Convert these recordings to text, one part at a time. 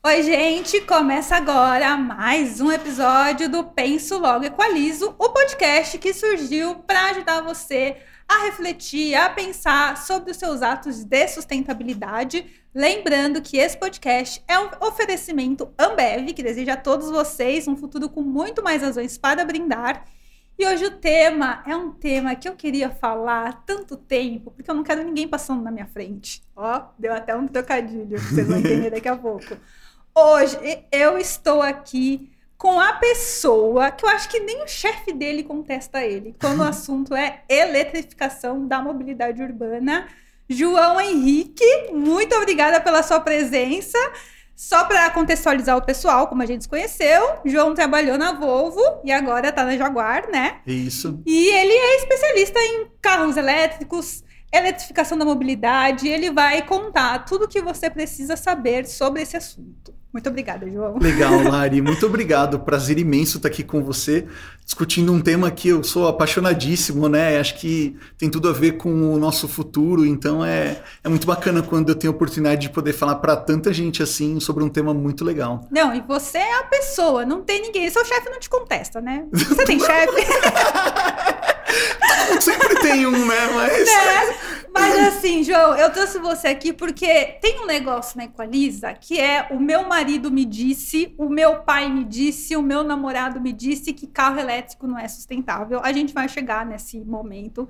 Oi, gente! Começa agora mais um episódio do Penso Logo Equalizo, o podcast que surgiu para ajudar você a refletir, a pensar sobre os seus atos de sustentabilidade. Lembrando que esse podcast é um oferecimento Ambev, que deseja a todos vocês um futuro com muito mais razões para brindar. E hoje o tema é um tema que eu queria falar há tanto tempo, porque eu não quero ninguém passando na minha frente. Ó, deu até um trocadilho, vocês vão entender daqui a pouco. Hoje eu estou aqui com a pessoa que eu acho que nem o chefe dele contesta ele, quando o assunto é eletrificação da mobilidade urbana. João Henrique, muito obrigada pela sua presença. Só para contextualizar o pessoal, como a gente se conheceu, João trabalhou na Volvo e agora está na Jaguar, né? Isso. E ele é especialista em carros elétricos, eletrificação da mobilidade. Ele vai contar tudo o que você precisa saber sobre esse assunto. Muito obrigada, João. Legal, Lari. Muito obrigado. Prazer imenso estar aqui com você, discutindo um tema que eu sou apaixonadíssimo, né? Acho que tem tudo a ver com o nosso futuro. Então é, é muito bacana quando eu tenho a oportunidade de poder falar para tanta gente assim sobre um tema muito legal. Não, e você é a pessoa, não tem ninguém. Seu chefe não te contesta, né? Você tem chefe? Sempre tem um, né? Mas. Né? Mas assim, João, eu trouxe você aqui porque tem um negócio na Equaliza que é o meu marido me disse, o meu pai me disse, o meu namorado me disse que carro elétrico não é sustentável. A gente vai chegar nesse momento.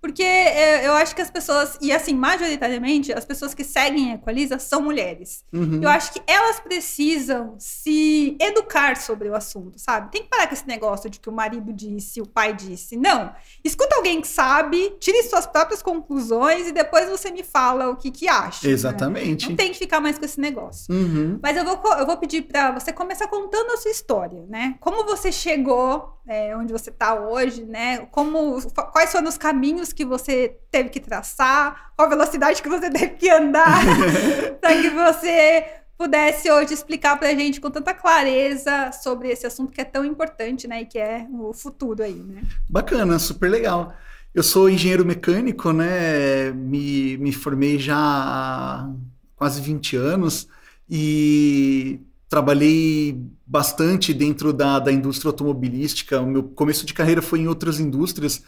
Porque é, eu acho que as pessoas, e assim, majoritariamente, as pessoas que seguem a Equaliza são mulheres. Uhum. Eu acho que elas precisam se educar sobre o assunto, sabe? Tem que parar com esse negócio de que o marido disse, o pai disse. Não. Escuta alguém que sabe, tire suas próprias conclusões e depois você me fala o que, que acha. Né? Exatamente. Né? Não tem que ficar mais com esse negócio. Uhum. Mas eu vou, eu vou pedir para você começar contando a sua história, né? Como você chegou é, onde você está hoje, né? Como, quais foram os caminhos que você teve que traçar, qual a velocidade que você teve que andar, para que você pudesse hoje explicar para a gente com tanta clareza sobre esse assunto que é tão importante, né? E que é o futuro aí, né? Bacana, super legal. Eu sou engenheiro mecânico, né? Me, me formei já há quase 20 anos e trabalhei bastante dentro da, da indústria automobilística. O meu começo de carreira foi em outras indústrias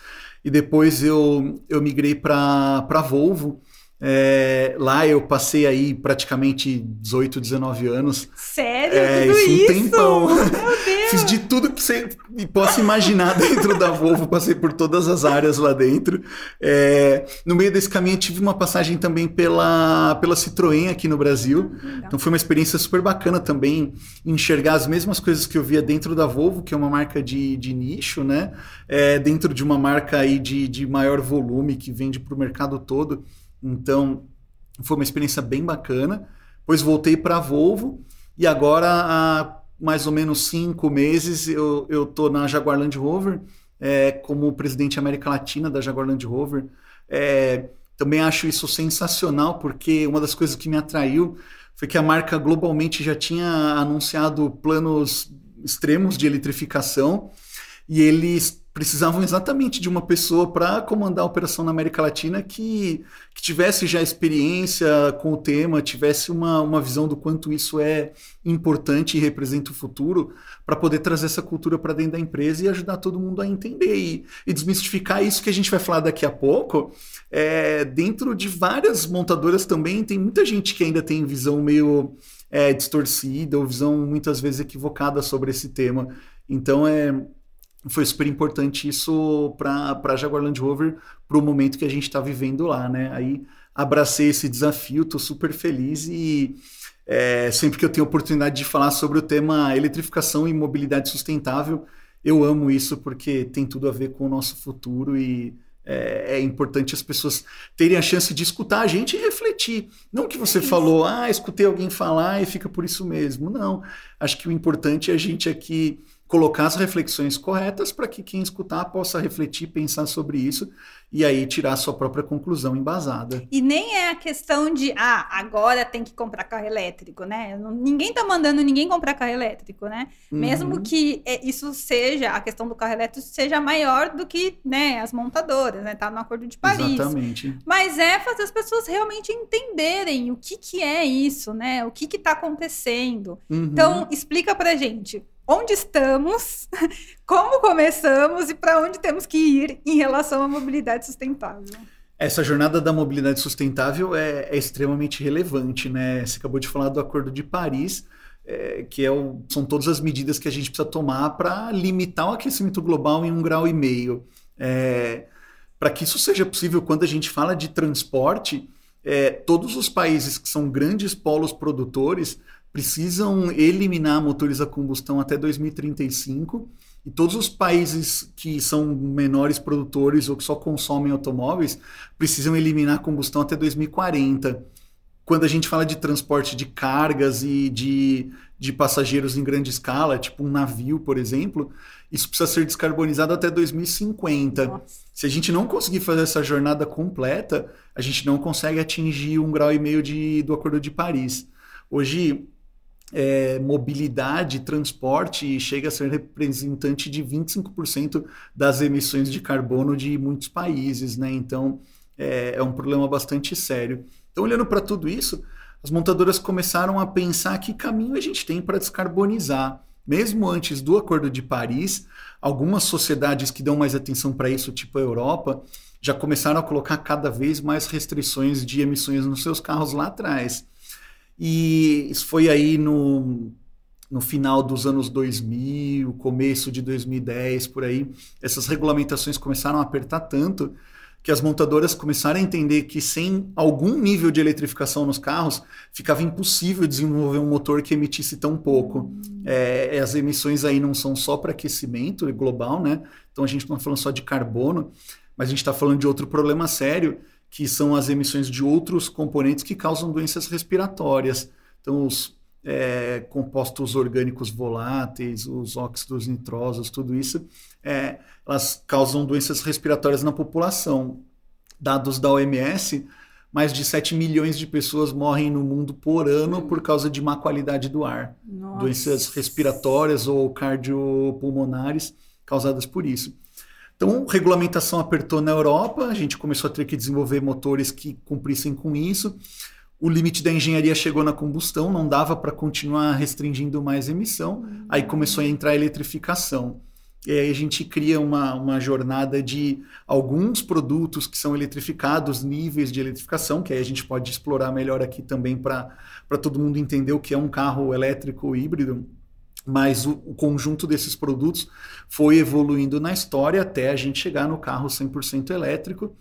e depois eu, eu migrei para Volvo. É, lá eu passei aí praticamente 18, 19 anos. Sério? É, Tudo isso? Um tempão. Meu Deus. Fiz de tudo que você possa imaginar dentro da Volvo, passei por todas as áreas lá dentro. É, no meio desse caminho tive uma passagem também pela, pela Citroën aqui no Brasil. Legal. Então foi uma experiência super bacana também enxergar as mesmas coisas que eu via dentro da Volvo, que é uma marca de, de nicho, né? É, dentro de uma marca aí de, de maior volume que vende para o mercado todo. Então, foi uma experiência bem bacana. Depois voltei para a Volvo e agora há mais ou menos cinco meses eu estou na Jaguar Land Rover é, como presidente América Latina da Jaguar Land Rover. É, também acho isso sensacional porque uma das coisas que me atraiu foi que a marca globalmente já tinha anunciado planos extremos de eletrificação e eles precisavam exatamente de uma pessoa para comandar a operação na América Latina que, que tivesse já experiência com o tema, tivesse uma, uma visão do quanto isso é importante e representa o futuro, para poder trazer essa cultura para dentro da empresa e ajudar todo mundo a entender e, e desmistificar isso que a gente vai falar daqui a pouco. É, dentro de várias montadoras também tem muita gente que ainda tem visão meio é, distorcida ou visão muitas vezes equivocada sobre esse tema. Então é foi super importante isso para a Jaguar Land Rover para o momento que a gente está vivendo lá, né? Aí abracei esse desafio, estou super feliz e é, sempre que eu tenho oportunidade de falar sobre o tema eletrificação e mobilidade sustentável, eu amo isso porque tem tudo a ver com o nosso futuro e é, é, importante as pessoas terem a chance de escutar a gente e refletir. Não que você é falou, ah, escutei alguém falar e fica por isso mesmo. Não. Acho que o importante é a gente aqui colocar as reflexões corretas para que quem escutar possa refletir, pensar sobre isso e aí tirar a sua própria conclusão embasada. E nem é a questão de, ah, agora tem que comprar carro elétrico, né? Ninguém tá mandando ninguém comprar carro elétrico, né? Uhum. Mesmo que é, isso seja, a questão do carro elétrico seja maior do que, né, as montadoras, né? Tá no Acordo de Paris. Exatamente. Mas é fazer as pessoas realmente entenderem o que que é isso, né? O que que tá acontecendo. Uhum. Então, explica pra gente onde estamos, como começamos e para onde temos que ir em relação à mobilidade sustentável. Essa jornada da mobilidade sustentável é, é extremamente relevante, né? Você acabou de falar do Acordo de Paris, é, que é o, são todas as medidas que a gente precisa tomar para limitar o aquecimento global em um grau e meio. É, para que isso seja possível, quando a gente fala de transporte, é, todos os países que são grandes polos produtores precisam eliminar motores a combustão até 2035 e todos os países que são menores produtores ou que só consomem automóveis precisam eliminar a combustão até 2040. Quando a gente fala de transporte de cargas e de, de passageiros em grande escala, tipo um navio, por exemplo, isso precisa ser descarbonizado até 2050. Nossa. Se a gente não conseguir fazer essa jornada completa, a gente não consegue atingir um grau e meio de, do Acordo de Paris. Hoje, é, mobilidade, transporte chega a ser representante de 25% das emissões de carbono de muitos países, né? Então é, é um problema bastante sério. Então, olhando para tudo isso, as montadoras começaram a pensar que caminho a gente tem para descarbonizar. Mesmo antes do Acordo de Paris, algumas sociedades que dão mais atenção para isso, tipo a Europa, já começaram a colocar cada vez mais restrições de emissões nos seus carros lá atrás. E isso foi aí no, no final dos anos 2000, começo de 2010, por aí. Essas regulamentações começaram a apertar tanto que as montadoras começaram a entender que sem algum nível de eletrificação nos carros, ficava impossível desenvolver um motor que emitisse tão pouco. É, as emissões aí não são só para aquecimento global, né? Então a gente não está falando só de carbono, mas a gente está falando de outro problema sério, que são as emissões de outros componentes que causam doenças respiratórias. Então, os é, compostos orgânicos voláteis, os óxidos nitrosos, tudo isso, é, elas causam doenças respiratórias na população. Dados da OMS, mais de 7 milhões de pessoas morrem no mundo por ano por causa de má qualidade do ar. Nossa. Doenças respiratórias ou cardiopulmonares causadas por isso. Então, regulamentação apertou na Europa, a gente começou a ter que desenvolver motores que cumprissem com isso. O limite da engenharia chegou na combustão, não dava para continuar restringindo mais emissão. Aí começou a entrar a eletrificação. E aí a gente cria uma, uma jornada de alguns produtos que são eletrificados, níveis de eletrificação, que aí a gente pode explorar melhor aqui também para todo mundo entender o que é um carro elétrico híbrido mas o, o, conjunto desses produtos foi evoluindo na história até a gente chegar no carro 100% elétrico,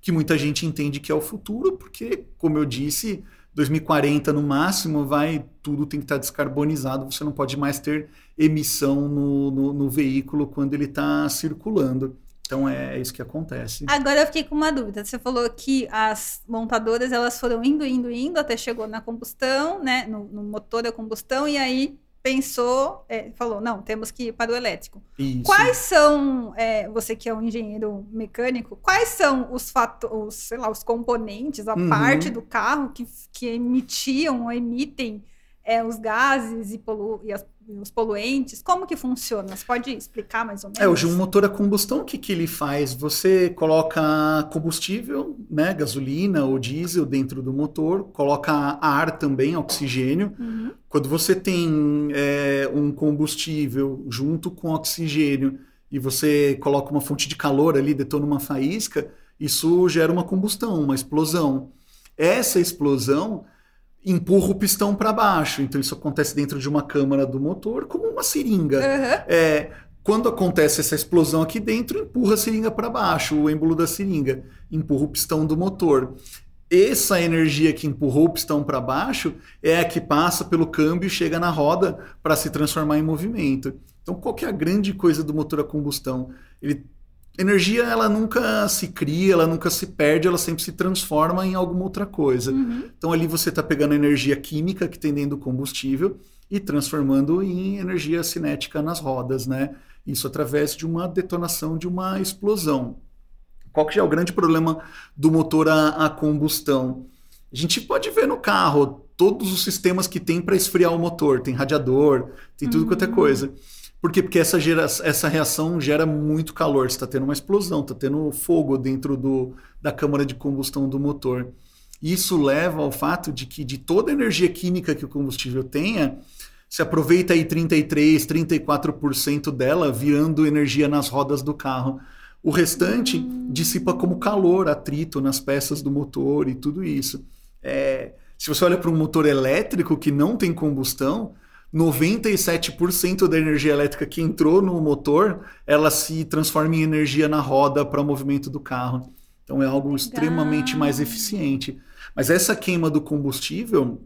que muita gente entende que é o futuro, porque, como eu disse, 2040 no máximo vai tudo tem que estar descarbonizado, você não pode mais ter emissão no, no, no veículo quando ele está circulando. Então é isso que acontece. Agora eu fiquei com uma dúvida. Você falou que as montadoras elas foram indo, indo, indo até chegou na combustão, né, no, no motor da combustão e aí pensou, é, falou, não, temos que ir para o elétrico. Isso. Quais são, é, você que é um engenheiro mecânico, quais são os fatores, sei lá, os componentes, a uhum. parte do carro que, que emitiam ou emitem é, os gases e, polu e as os poluentes? Como que funciona? Você pode explicar mais ou menos? É, hoje um motor a combustão, o que, que ele faz? Você coloca combustível, né, gasolina ou diesel dentro do motor, coloca ar também, oxigênio. Uhum. Quando você tem é, um combustível junto com oxigênio e você coloca uma fonte de calor ali, detona uma faísca, isso gera uma combustão, uma explosão. Essa explosão empurra o pistão para baixo. Então isso acontece dentro de uma câmara do motor, como uma seringa. Uhum. É, quando acontece essa explosão aqui dentro, empurra a seringa para baixo, o êmbolo da seringa, empurra o pistão do motor. Essa energia que empurrou o pistão para baixo é a que passa pelo câmbio e chega na roda para se transformar em movimento. Então, qual que é a grande coisa do motor a combustão? Ele energia ela nunca se cria, ela nunca se perde, ela sempre se transforma em alguma outra coisa. Uhum. Então ali você está pegando a energia química que tem dentro do combustível e transformando em energia cinética nas rodas, né? Isso através de uma detonação de uma explosão. Qual que é o grande problema do motor a, a combustão? A gente pode ver no carro todos os sistemas que tem para esfriar o motor. Tem radiador, tem tudo uhum. quanto é uhum. coisa. Por quê? Porque essa, gera, essa reação gera muito calor. Você está tendo uma explosão, está tendo fogo dentro do, da câmara de combustão do motor. Isso leva ao fato de que de toda a energia química que o combustível tenha, se aproveita aí 33, 34% dela virando energia nas rodas do carro. O restante dissipa como calor, atrito nas peças do motor e tudo isso. É, se você olha para um motor elétrico que não tem combustão, 97% da energia elétrica que entrou no motor, ela se transforma em energia na roda para o movimento do carro. Então é algo Legal. extremamente mais eficiente. Mas essa queima do combustível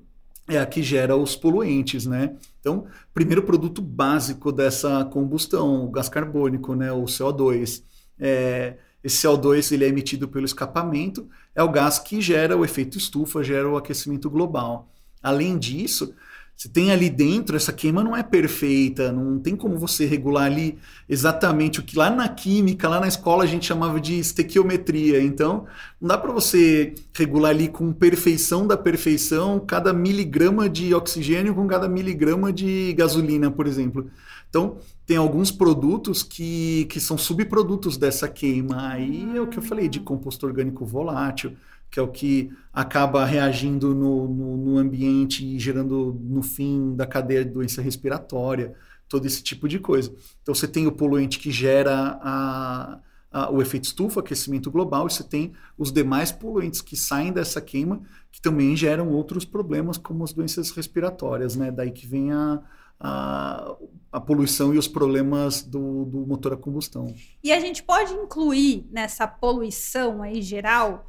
é a que gera os poluentes, né? Então, primeiro produto básico dessa combustão, o gás carbônico, né, o CO2. É, esse CO2 ele é emitido pelo escapamento, é o gás que gera o efeito estufa, gera o aquecimento global. Além disso, você tem ali dentro, essa queima não é perfeita, não tem como você regular ali exatamente o que lá na química, lá na escola a gente chamava de estequiometria. Então, não dá para você regular ali com perfeição da perfeição cada miligrama de oxigênio com cada miligrama de gasolina, por exemplo. Então, tem alguns produtos que, que são subprodutos dessa queima. Aí é o que eu falei de composto orgânico volátil que é o que acaba reagindo no, no, no, ambiente e gerando, no fim da cadeia de doença respiratória, todo esse tipo de coisa. Então você tem o poluente que gera a, a, o efeito estufa, aquecimento global, e você tem os demais poluentes que saem dessa queima, que também geram outros problemas, como as doenças respiratórias, né? Daí que vem a, a, a, poluição e os problemas do, do, motor a combustão. E a gente pode incluir nessa poluição aí geral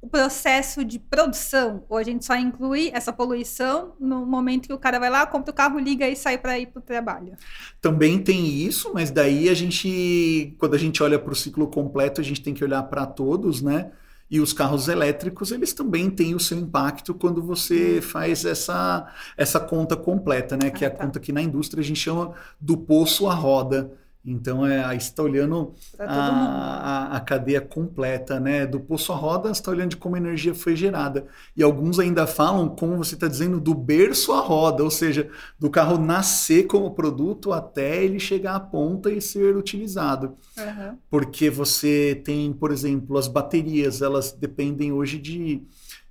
o processo de produção, ou a gente só inclui essa poluição no momento que o cara vai lá, compra o carro, liga e sai para ir para o trabalho. Também tem isso, mas daí a gente, quando a gente olha para o ciclo completo, a gente tem que olhar para todos, né? E os carros elétricos, eles também têm o seu impacto quando você hum. faz essa, essa conta completa, né? Que é a tá. conta que na indústria a gente chama do poço à roda. Então, é, aí você está olhando a, a, a, cadeia completa, né? Do poço à roda, você está olhando de como a energia foi gerada. E alguns ainda falam, como você está dizendo, do berço à roda, ou seja, do carro nascer como produto até ele chegar à ponta e ser utilizado. Uhum. Porque você tem, por exemplo, as baterias, elas dependem hoje de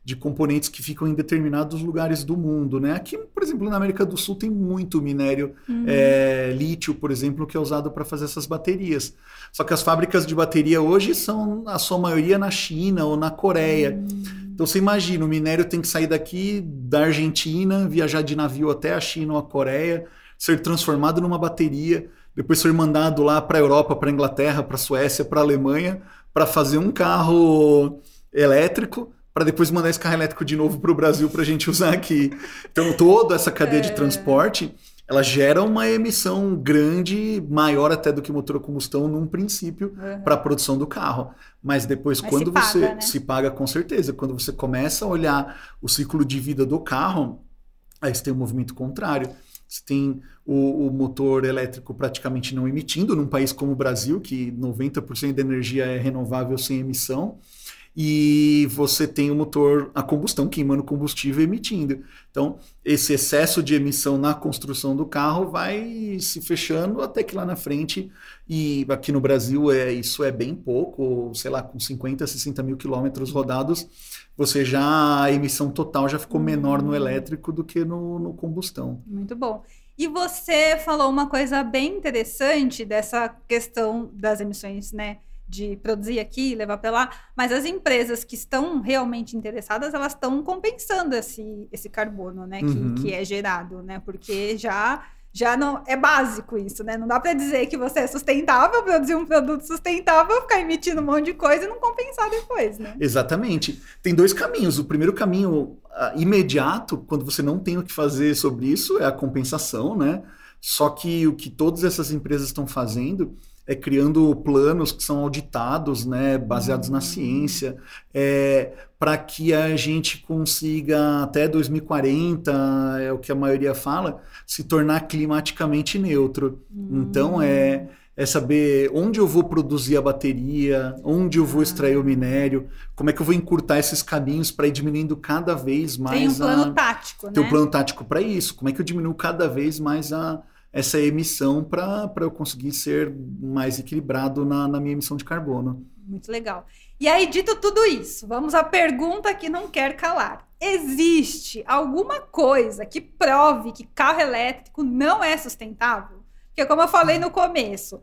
de componentes que ficam em determinados lugares do mundo, né? Aqui, por exemplo, na América do Sul tem muito minério uhum. é, lítio, por exemplo, que é usado para fazer essas baterias. Só que as fábricas de bateria hoje são a sua maioria na China ou na Coreia. Uhum. Então você imagina, o minério tem que sair daqui da Argentina, viajar de navio até a China ou a Coreia, ser transformado numa bateria, depois ser mandado lá para a Europa, para a Inglaterra, para a Suécia, para a Alemanha, para fazer um carro elétrico para depois mandar esse carro elétrico de novo para o Brasil para a gente usar aqui. Então, toda essa cadeia é. de transporte ela gera uma emissão grande, maior até do que motor a combustão num princípio uhum. para a produção do carro. Mas depois, Mas quando se você paga, né? se paga com certeza, quando você começa a olhar o ciclo de vida do carro, aí você tem um movimento contrário. Você tem o, o, motor elétrico praticamente não emitindo, num país como o Brasil, que 90% da energia é renovável sem emissão e você tem o motor a combustão queimando combustível e emitindo. Então, esse excesso de emissão na construção do carro vai se fechando até que lá na frente, e aqui no Brasil é, isso é bem pouco, sei lá, com 50, 60 mil quilômetros rodados, você já, a emissão total já ficou menor no elétrico do que no, no combustão. Muito bom. E você falou uma coisa bem interessante dessa questão das emissões, né? De produzir aqui, levar para lá, mas as empresas que estão realmente interessadas, elas estão compensando esse, esse carbono, né, uhum. que, que é gerado, né, porque já já não é básico isso, né? Não dá para dizer que você é sustentável, produzir um produto sustentável, ficar emitindo um monte de coisa e não compensar depois, né? Exatamente. Tem dois caminhos. O primeiro caminho uh, imediato, quando você não tem o que fazer sobre isso, é a compensação, né? Só que o que todas essas empresas estão fazendo é, criando planos que são auditados, né, baseados na ciência, é, para que a gente consiga até 2040, é o que a maioria fala, se tornar climaticamente neutro. Então é é saber onde eu vou produzir a bateria, onde eu vou extrair o minério, como é que eu vou encurtar esses caminhos para ir diminuindo cada vez mais. Tem um plano a... tático, né? Tem um plano tático para isso. Como é que eu diminuo cada vez mais a, essa emissão para eu conseguir ser mais equilibrado na, na minha emissão de carbono. Muito legal. E aí, dito tudo isso, vamos à pergunta que não quer calar. Existe alguma coisa que prove que carro elétrico não é sustentável? Porque, como eu falei no começo,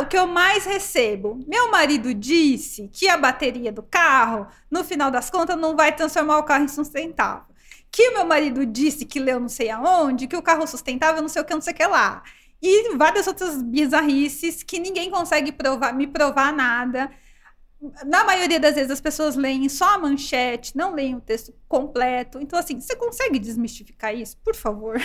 o que eu mais recebo, meu marido disse que a bateria do carro, no final das contas, não vai transformar o carro em sustentável. Que meu marido disse que leu não sei aonde, que o carro sustentável não sei o que, não sei o que lá. E várias outras bizarrices que ninguém consegue provar, me provar nada na maioria das vezes as pessoas leem só a manchete, não leem o texto completo. Então, assim, você consegue desmistificar isso, por favor?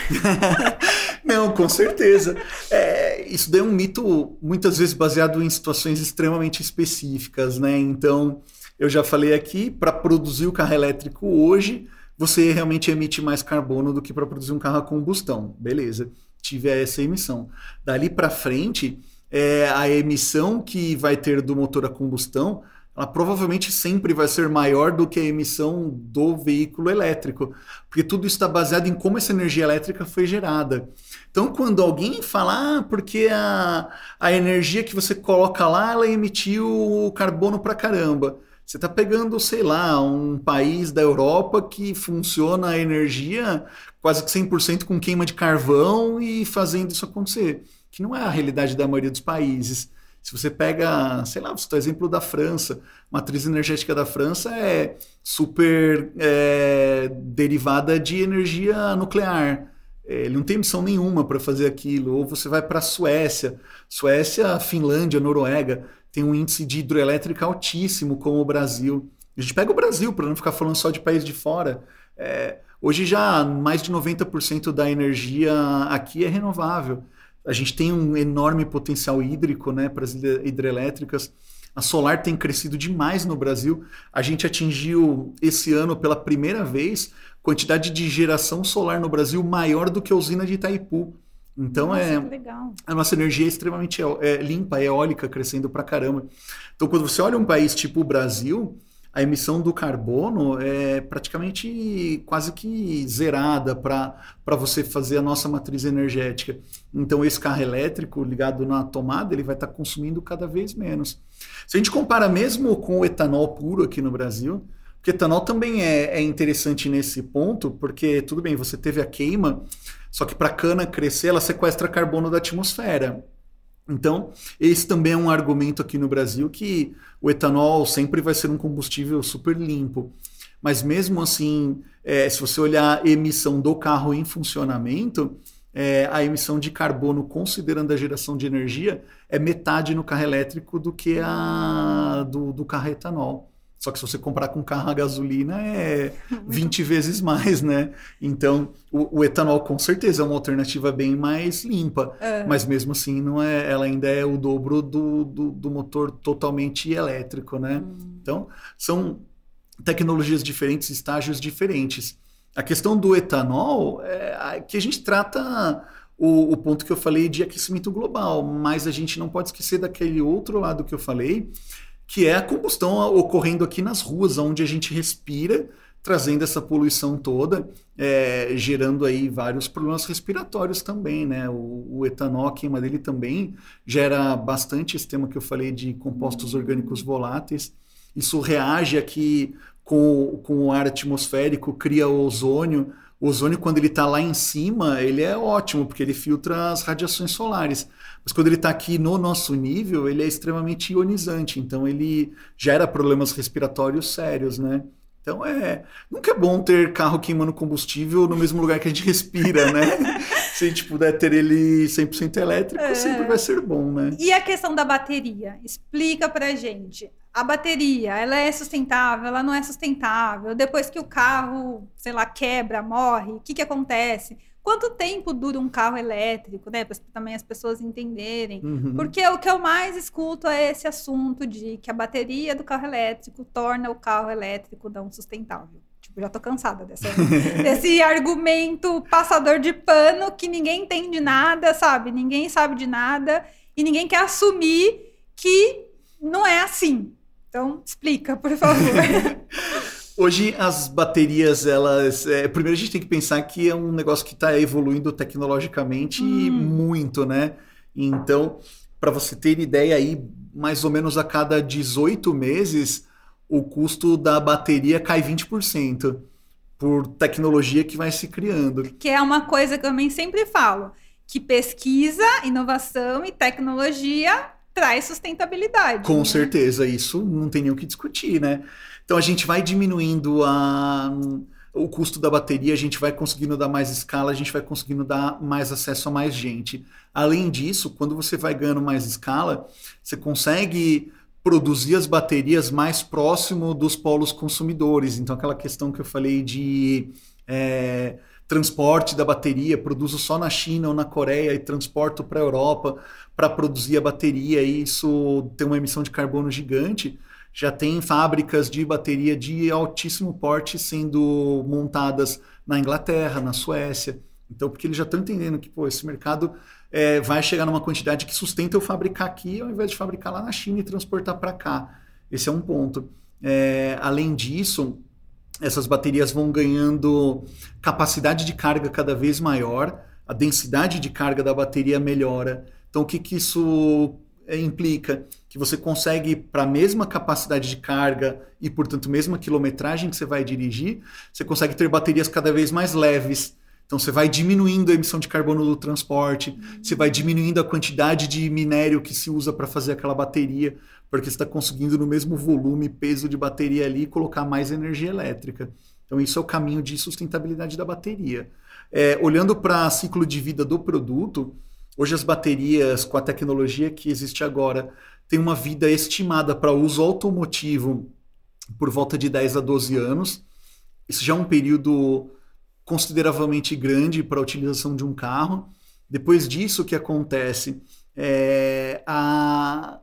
não, com certeza. É, isso daí é um mito muitas vezes baseado em situações extremamente específicas, né? Então, eu já falei aqui, para produzir o carro elétrico hoje, você realmente emite mais carbono do que para produzir um carro a combustão. Beleza, tive essa emissão. Dali para frente é, a emissão que vai ter do motor a combustão, ela provavelmente sempre vai ser maior do que a emissão do veículo elétrico, porque tudo está baseado em como essa energia elétrica foi gerada. Então, quando alguém fala, ah, porque a, a energia que você coloca lá, ela emitiu carbono para caramba. Você está pegando, sei lá, um país da Europa que funciona a energia quase que 100% com queima de carvão e fazendo isso acontecer que não é a realidade da maioria dos países. Se você pega, sei lá, você o exemplo da França, a matriz energética da França é super é, derivada de energia nuclear. É, ele não tem missão nenhuma para fazer aquilo. Ou você vai para a Suécia, Suécia, Finlândia, Noruega, tem um índice de hidroelétrica altíssimo, como o Brasil. A gente pega o Brasil, para não ficar falando só de país de fora. É, hoje já mais de 90% da energia aqui é renovável. A gente tem um enorme potencial hídrico né, para as hidrelétricas. A solar tem crescido demais no Brasil. A gente atingiu esse ano pela primeira vez quantidade de geração solar no Brasil maior do que a usina de Itaipu. Então nossa, é a nossa energia é extremamente é, limpa, eólica, crescendo para caramba. Então quando você olha um país tipo o Brasil, a emissão do carbono é praticamente quase que zerada para você fazer a nossa matriz energética. Então, esse carro elétrico ligado na tomada, ele vai estar tá consumindo cada vez menos. Se a gente compara mesmo com o etanol puro aqui no Brasil, porque etanol também é, é interessante nesse ponto, porque tudo bem, você teve a queima, só que para a cana crescer, ela sequestra carbono da atmosfera. Então, esse também é um argumento aqui no Brasil que o etanol sempre vai ser um combustível super limpo. Mas mesmo assim, é, se você olhar a emissão do carro em funcionamento, é, a emissão de carbono, considerando a geração de energia, é metade no carro elétrico do que a do, do carro etanol. Só que se você comprar com carro a gasolina é 20 vezes mais, né? Então, o, o, etanol com certeza é uma alternativa bem mais limpa, é. mas mesmo assim não é, ela ainda é o dobro do, do, do motor totalmente elétrico, né? Hum. Então, são tecnologias diferentes, estágios diferentes. A questão do etanol é que a gente trata o, o ponto que eu falei de aquecimento global, mas a gente não pode esquecer daquele outro lado que eu falei, que é a combustão ocorrendo aqui nas ruas, onde a gente respira, trazendo essa poluição toda, é, gerando aí vários problemas respiratórios também, né? O, o, etanol, a queima dele também gera bastante esse tema que eu falei de compostos orgânicos voláteis. Isso reage aqui com, com o ar atmosférico, cria ozônio, o ozônio, quando ele está lá em cima, ele é ótimo, porque ele filtra as radiações solares. Mas quando ele está aqui no nosso nível, ele é extremamente ionizante. Então, ele gera problemas respiratórios sérios, né? Então, é... Nunca é bom ter carro queimando combustível no mesmo lugar que a gente respira, né? Se a gente puder ter ele 100% elétrico, é. sempre vai ser bom, né? E a questão da bateria? Explica pra gente a bateria, ela é sustentável, ela não é sustentável. Depois que o carro, sei lá, quebra, morre, o que, que acontece? Quanto tempo dura um carro elétrico, né? Para também as pessoas entenderem. Uhum. Porque o que eu mais escuto é esse assunto de que a bateria do carro elétrico torna o carro elétrico não sustentável. Tipo, já tô cansada dessa, desse argumento passador de pano que ninguém entende nada, sabe? Ninguém sabe de nada e ninguém quer assumir que não é assim. Então, explica, por favor. Hoje as baterias, elas. É, primeiro a gente tem que pensar que é um negócio que está evoluindo tecnologicamente hum. muito, né? Então, para você ter ideia aí, mais ou menos a cada 18 meses, o custo da bateria cai 20% por tecnologia que vai se criando. Que é uma coisa que eu também sempre falo, que pesquisa, inovação e tecnologia traz sustentabilidade. Com né? certeza, isso não tem nem o que discutir, né? Então a gente vai diminuindo a, o custo da bateria, a gente vai conseguindo dar mais escala, a gente vai conseguindo dar mais acesso a mais gente. Além disso, quando você vai ganhando mais escala, você consegue produzir as baterias mais próximo dos polos consumidores. Então aquela questão que eu falei de é, transporte da bateria, produzo só na China ou na Coreia e transporto para a Europa para produzir a bateria, e isso tem uma emissão de carbono gigante. Já tem fábricas de bateria de altíssimo porte sendo montadas na Inglaterra, na Suécia. Então, porque eles já estão entendendo que pô, esse mercado é, vai chegar numa quantidade que sustenta eu fabricar aqui, ao invés de fabricar lá na China e transportar para cá. Esse é um ponto. É, além disso, essas baterias vão ganhando capacidade de carga cada vez maior, a densidade de carga da bateria melhora. Então, o que, que isso implica? Que você consegue, para a mesma capacidade de carga e, portanto, mesma quilometragem que você vai dirigir, você consegue ter baterias cada vez mais leves. Então, você vai diminuindo a emissão de carbono do transporte, você vai diminuindo a quantidade de minério que se usa para fazer aquela bateria porque você está conseguindo no mesmo volume, peso de bateria ali, colocar mais energia elétrica. Então, isso é o caminho de sustentabilidade da bateria. É, olhando para ciclo de vida do produto, hoje as baterias, com a tecnologia que existe agora, têm uma vida estimada para uso automotivo por volta de 10 a 12 anos. Isso já é um período consideravelmente grande para a utilização de um carro. Depois disso, o que acontece? É, a,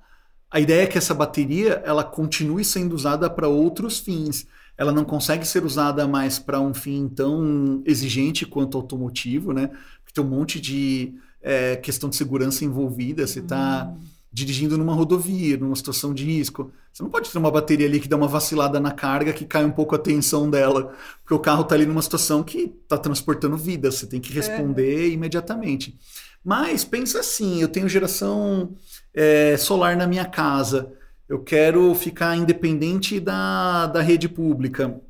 a ideia é que essa bateria ela continue sendo usada para outros fins. Ela não consegue ser usada mais para um fim tão exigente quanto automotivo, né? Porque tem um monte de é, questão de segurança envolvida. Você está hum. dirigindo numa rodovia, numa situação de risco. Você não pode ter uma bateria ali que dá uma vacilada na carga, que cai um pouco a tensão dela, porque o carro está ali numa situação que está transportando vida. Você tem que é. responder é. imediatamente. Mas pensa assim, eu tenho geração é, solar na minha casa, eu quero ficar independente da, da rede pública.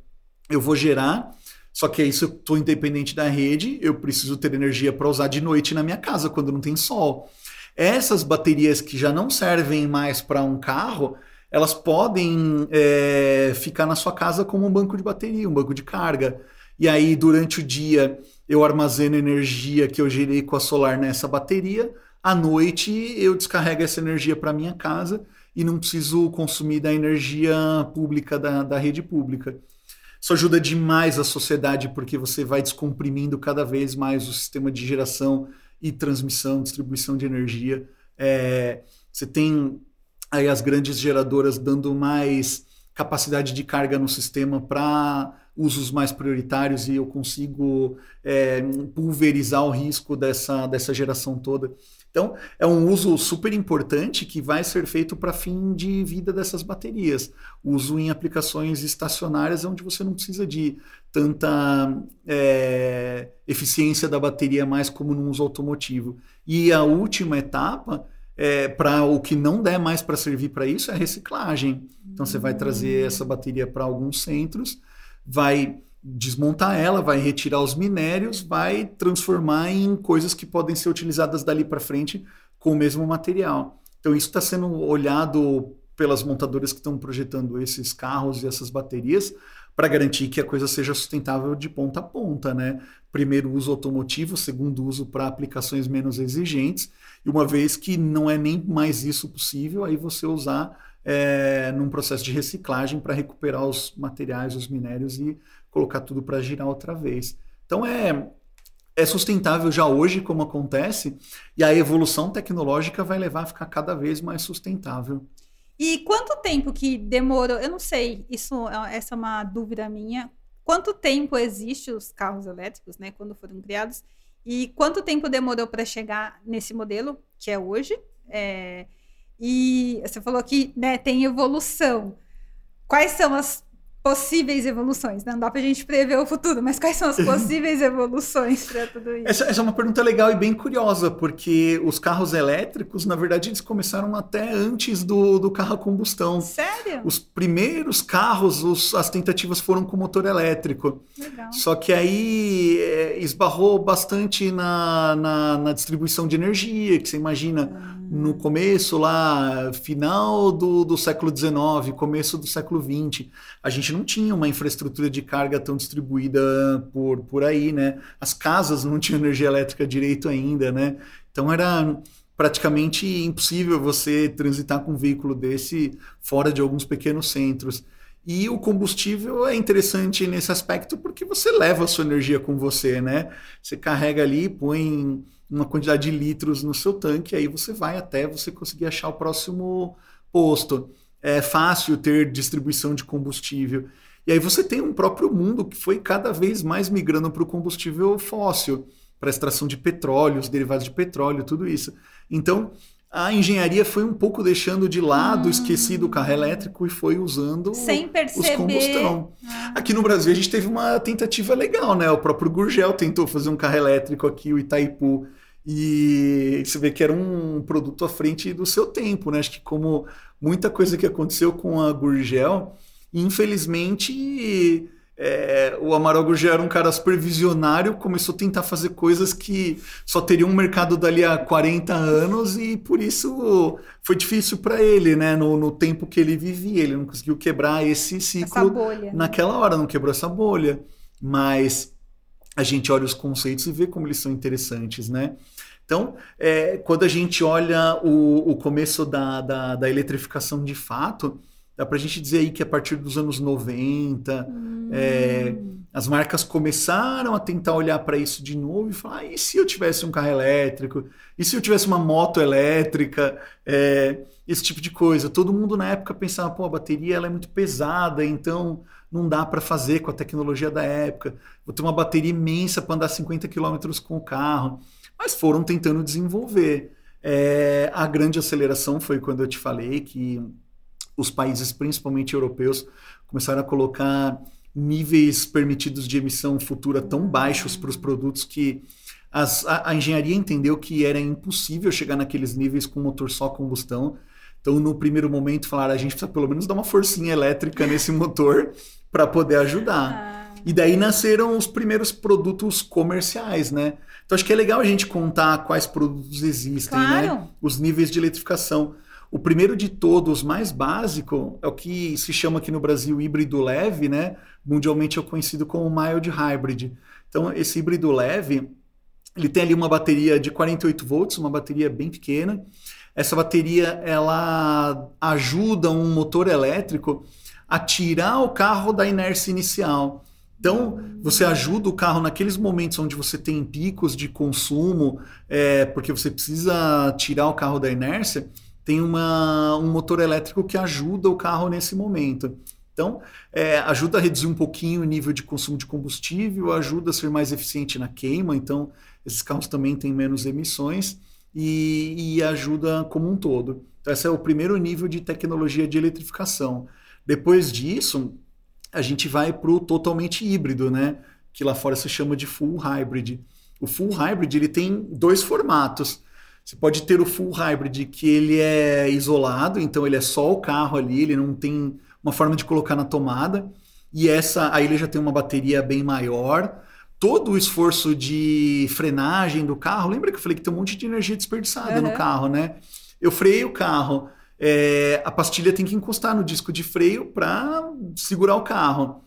Eu vou gerar, só que aí se eu estou independente da rede, eu preciso ter energia para usar de noite na minha casa, quando não tem sol. Essas baterias que já não servem mais para um carro, elas podem é, ficar na sua casa como um banco de bateria, um banco de carga. E aí, durante o dia, eu armazeno energia que eu gerei com a solar nessa bateria. À noite, eu descarrego essa energia para minha casa e não preciso consumir da energia pública, da, da rede pública. Isso ajuda demais a sociedade porque você vai descomprimindo cada vez mais o sistema de geração e transmissão, distribuição de energia. É, você tem aí as grandes geradoras dando mais capacidade de carga no sistema para usos mais prioritários e eu consigo é, pulverizar o risco dessa, dessa geração toda. Então, é um uso super importante que vai ser feito para fim de vida dessas baterias. Uso em aplicações estacionárias, onde você não precisa de tanta é, eficiência da bateria mais como no uso automotivo. E a última etapa, é, para o que não der mais para servir para isso, é a reciclagem. Então, você vai trazer essa bateria para alguns centros vai desmontar ela, vai retirar os minérios, vai transformar em coisas que podem ser utilizadas dali para frente com o mesmo material. Então isso está sendo olhado pelas montadoras que estão projetando esses carros e essas baterias para garantir que a coisa seja sustentável de ponta a ponta, né? Primeiro uso automotivo, segundo uso para aplicações menos exigentes, e uma vez que não é nem mais isso possível, aí você usar é, num processo de reciclagem para recuperar os materiais, os minérios e colocar tudo para girar outra vez. Então é, é sustentável já hoje, como acontece, e a evolução tecnológica vai levar a ficar cada vez mais sustentável. E quanto tempo que demorou? Eu não sei, isso, essa é uma dúvida minha. Quanto tempo existe os carros elétricos, né, quando foram criados? E quanto tempo demorou para chegar nesse modelo que é hoje? É, e você falou que né, tem evolução. Quais são as possíveis evoluções. Não dá pra gente prever o futuro, mas quais são as possíveis evoluções para tudo isso? Essa, essa, é uma pergunta legal e bem curiosa, porque os carros elétricos, na verdade, eles começaram até antes do, do carro a combustão. Sério? Os primeiros carros, os, as tentativas foram com motor elétrico. Legal. Só que aí é, esbarrou bastante na, na, na, distribuição de energia, que você imagina. Ah no começo lá, final do, do século XIX, começo do século XX, a gente não tinha uma infraestrutura de carga tão distribuída por, por aí, né? As casas não tinham energia elétrica direito ainda, né? Então era praticamente impossível você transitar com um veículo desse fora de alguns pequenos centros. E o combustível é interessante nesse aspecto porque você leva a sua energia com você, né? Você carrega ali, põe uma quantidade de litros no seu tanque, aí você vai até você conseguir achar o próximo posto. É fácil ter distribuição de combustível. E aí você tem um próprio mundo que foi cada vez mais migrando para o combustível fóssil, para extração de petróleo, os derivados de petróleo, tudo isso. Então, a engenharia foi um pouco deixando de lado, hum. esquecido o carro elétrico e foi usando Sem perceber. os combustão. Ah. Aqui no Brasil a gente teve uma tentativa legal, né? O próprio Gurgel tentou fazer um carro elétrico aqui, o Itaipu. E você vê que era um produto à frente do seu tempo, né? Acho que como muita coisa que aconteceu com a Gurgel, infelizmente é, o Amaral Gurgel era um cara super visionário, começou a tentar fazer coisas que só teriam um mercado dali a 40 anos e por isso foi difícil para ele, né? No, no, tempo que ele vivia, ele não conseguiu quebrar esse ciclo naquela hora, não quebrou essa bolha. Mas a gente olha os conceitos e vê como eles são interessantes, né? Então, é, quando a gente olha o, o começo da, da, da eletrificação de fato, Dá para a gente dizer aí que a partir dos anos 90, hum. é, as marcas começaram a tentar olhar para isso de novo e falar: ah, e se eu tivesse um carro elétrico? E se eu tivesse uma moto elétrica? É, esse tipo de coisa. Todo mundo na época pensava: pô, a bateria ela é muito pesada, então não dá para fazer com a tecnologia da época. Vou ter uma bateria imensa para andar 50 km com o carro. Mas foram tentando desenvolver. É, a grande aceleração foi quando eu te falei que os países, principalmente europeus, começaram a colocar níveis permitidos de emissão futura tão baixos para os produtos que as, a, a, engenharia entendeu que era impossível chegar naqueles níveis com motor só combustão. Então, no primeiro momento, falaram: a gente precisa pelo menos dar uma forcinha elétrica nesse motor para poder ajudar. Ah. E daí nasceram os primeiros produtos comerciais, né? Então, acho que é legal a gente contar quais produtos existem, né? claro. né? Os níveis de eletrificação. O primeiro de todos, mais básico, é o que se chama aqui no Brasil híbrido leve, né? Mundialmente é conhecido como mild hybrid. Então, esse híbrido leve, ele tem ali uma bateria de 48 volts, uma bateria bem pequena. Essa bateria, ela ajuda um motor elétrico a tirar o carro da inércia inicial. Então, você ajuda o carro naqueles momentos onde você tem picos de consumo, é, porque você precisa tirar o carro da inércia, tem uma, um motor elétrico que ajuda o carro nesse momento. Então, é, ajuda a reduzir um pouquinho o nível de consumo de combustível, ajuda a ser mais eficiente na queima, então esses carros também têm menos emissões e, e ajuda como um todo. Então, esse é o primeiro nível de tecnologia de eletrificação. Depois disso, a gente vai para o totalmente híbrido, né? que lá fora se chama de full hybrid. O full hybrid ele tem dois formatos. Você pode ter o full hybrid, que ele é isolado, então ele é só o carro ali, ele não tem uma forma de colocar na tomada. E essa, aí ele já tem uma bateria bem maior. Todo o esforço de frenagem do carro, lembra que eu falei que tem um monte de energia desperdiçada uhum. no carro, né? Eu freiei o carro, é, a pastilha tem que encostar no disco de freio para segurar o carro.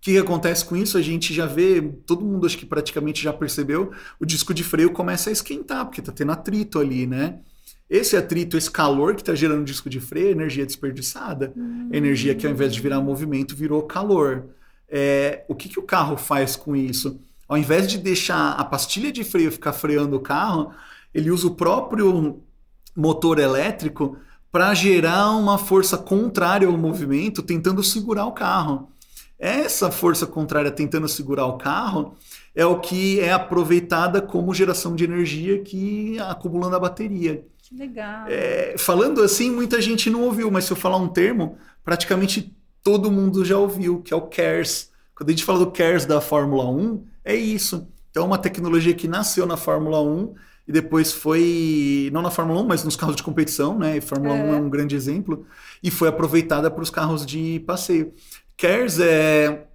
O que, acontece com isso? A gente já vê, todo mundo acho que praticamente já percebeu, o disco de freio começa a esquentar, porque está tendo atrito ali, né? Esse atrito, esse calor que está gerando disco de freio é energia desperdiçada. Hum. Energia que ao invés de virar movimento, virou calor. É, o que, que o carro faz com isso? Ao invés de deixar a pastilha de freio ficar freando o carro, ele usa o próprio motor elétrico para gerar uma força contrária ao movimento, tentando segurar o carro. Essa força contrária tentando segurar o carro é o que é aproveitada como geração de energia que acumulando a bateria. Que legal. É, falando assim, muita gente não ouviu, mas se eu falar um termo, praticamente todo mundo já ouviu, que é o CARES. Quando a gente fala do CARES da Fórmula 1, é isso. Então, é uma tecnologia que nasceu na Fórmula 1 e depois foi, não na Fórmula 1, mas nos carros de competição, né? E Fórmula é. 1 é um grande exemplo, e foi aproveitada para os carros de passeio. CARES é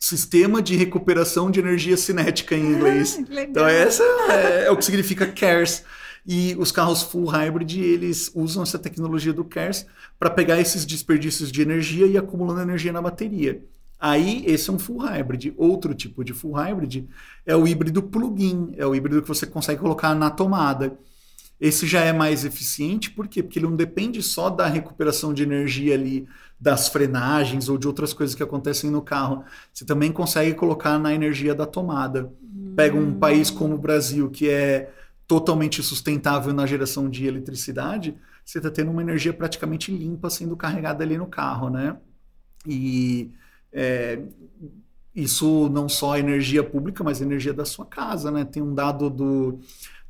Sistema de Recuperação de Energia Cinética em inglês. Então, essa é, é o que significa CARES. E os carros full hybrid, eles usam essa tecnologia do CARES para pegar esses desperdícios de energia e acumulando energia na bateria. Aí, esse é um full hybrid. Outro tipo de full hybrid é o híbrido plug-in, é o híbrido que você consegue colocar na tomada. Esse já é mais eficiente, por quê? Porque ele não depende só da recuperação de energia ali das frenagens ou de outras coisas que acontecem no carro. Você também consegue colocar na energia da tomada. Pega um país como o Brasil, que é totalmente sustentável na geração de eletricidade, você está tendo uma energia praticamente limpa sendo carregada ali no carro, né? E é, isso não só energia pública, mas energia da sua casa, né? Tem um dado do,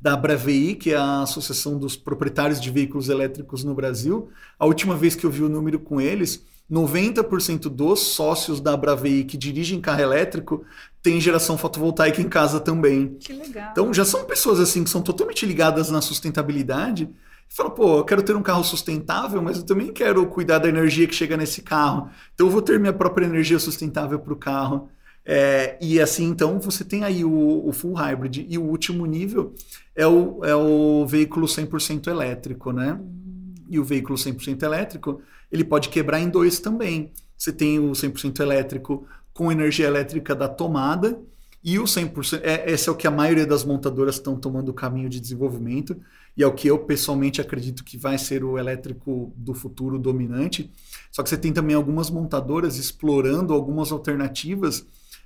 da Bravei, que é a Associação dos Proprietários de Veículos Elétricos no Brasil. A última vez que eu vi o número com eles, 90% dos sócios da Bravei que dirigem carro elétrico têm geração fotovoltaica em casa também. Que legal. Então já são pessoas assim que são totalmente ligadas na sustentabilidade. E falam, pô, eu quero ter um carro sustentável, mas eu também quero cuidar da energia que chega nesse carro. Então eu vou ter minha própria energia sustentável para o carro. É, e assim, então, você tem aí o, o, full hybrid. E o último nível é o, é o veículo 100% elétrico, né? Hum. E o veículo 100% elétrico, ele pode quebrar em dois também. Você tem o 100% elétrico com energia elétrica da tomada e o 100%. É, esse é o que a maioria das montadoras estão tomando o caminho de desenvolvimento e é o que eu pessoalmente acredito que vai ser o elétrico do futuro dominante. Só que você tem também algumas montadoras explorando algumas alternativas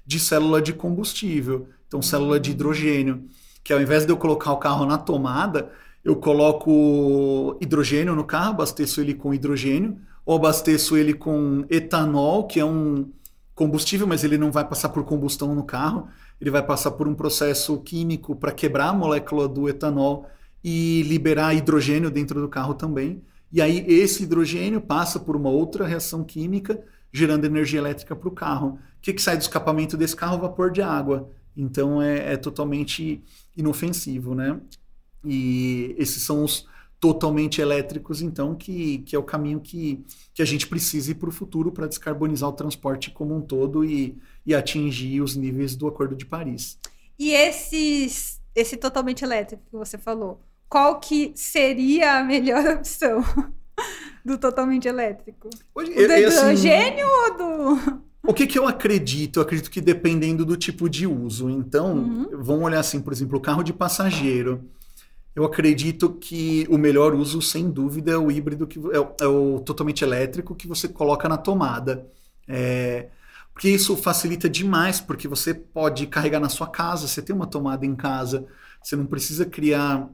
de célula de combustível, então célula de hidrogênio, que ao invés de eu colocar o carro na tomada, eu coloco hidrogênio no carro, abasteço ele com hidrogênio, ou abasteço ele com etanol, que é um combustível, mas ele não vai passar por combustão no carro, ele vai passar por um processo químico para quebrar a molécula do etanol e liberar hidrogênio dentro do carro também. E aí esse hidrogênio passa por uma outra reação química, gerando energia elétrica para o carro. O que, que sai do escapamento desse carro? Vapor de água. Então é, é totalmente inofensivo, né? E esses são os totalmente elétricos, então, que, que é o caminho que, que a gente precisa ir para o futuro para descarbonizar o transporte como um todo e, e atingir os níveis do Acordo de Paris. E esses, esse totalmente elétrico que você falou, qual que seria a melhor opção do totalmente elétrico? Hoje, o do hidrogênio assim, ou do... O que, que eu acredito? Eu acredito que dependendo do tipo de uso. Então, uhum. vamos olhar assim, por exemplo, o carro de passageiro. Eu acredito que o melhor uso, sem dúvida, é o híbrido, que é o, é o totalmente elétrico que você coloca na tomada. É, porque isso facilita demais, porque você pode carregar na sua casa, você tem uma tomada em casa, você não precisa criar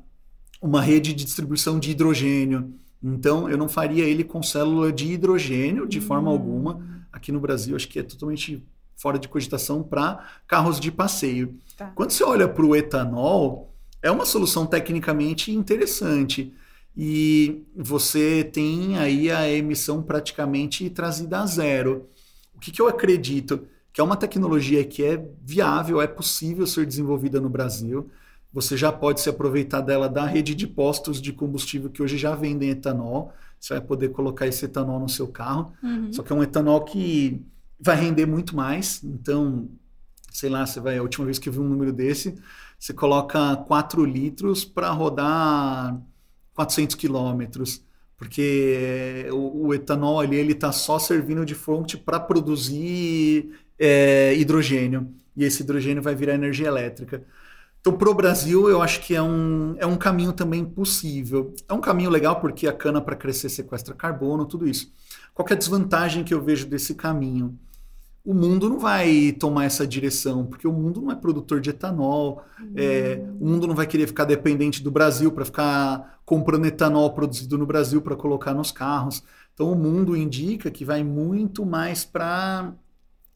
uma rede de distribuição de hidrogênio. Então, eu não faria ele com célula de hidrogênio de forma hum. alguma. Aqui no Brasil, acho que é totalmente fora de cogitação para carros de passeio. Tá. Quando você olha para o etanol, é uma solução tecnicamente interessante. E você tem aí a emissão praticamente trazida a zero. O que, que eu acredito? Que é uma tecnologia que é viável, é possível ser desenvolvida no Brasil você já pode se aproveitar dela da rede de postos de combustível que hoje já vendem etanol. Você vai poder colocar esse etanol no seu carro. Uhum. Só que é um etanol que vai render muito mais. Então, sei lá, você vai. A última vez que eu vi um número desse, você coloca 4 litros para rodar 400 quilômetros. Porque o, o, etanol ali ele está só servindo de fonte para produzir é, hidrogênio. E esse hidrogênio vai virar energia elétrica. Então, para o Brasil, eu acho que é um, é um caminho também possível. É um caminho legal porque a cana para crescer sequestra carbono, tudo isso. Qual é a desvantagem que eu vejo desse caminho? O mundo não vai tomar essa direção, porque o mundo não é produtor de etanol, uhum. é, o mundo não vai querer ficar dependente do Brasil para ficar comprando etanol produzido no Brasil para colocar nos carros. Então, o mundo indica que vai muito mais para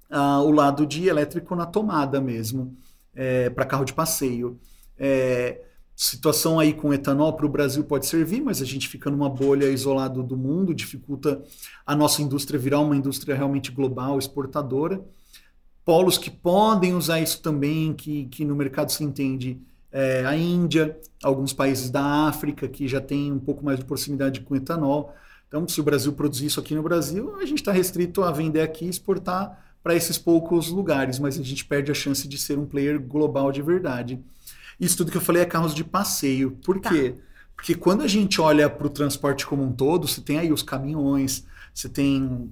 uh, ah, o lado de elétrico na tomada mesmo, é, para carro de passeio. É, situação aí com etanol para o Brasil pode servir, mas a gente fica numa bolha isolado do mundo, dificulta a nossa indústria virar uma indústria realmente global, exportadora. Polos que podem usar isso também, que, que no mercado se entende, é, a Índia, alguns países da África que já têm um pouco mais de proximidade com etanol. Então, se o Brasil produzir isso aqui no Brasil, a gente está restrito a vender aqui e exportar para esses poucos lugares, mas a gente perde a chance de ser um player global de verdade. Isso tudo que eu falei é carros de passeio. Por tá. quê? Porque quando a gente olha para o transporte como um todo, você tem aí os caminhões, você tem,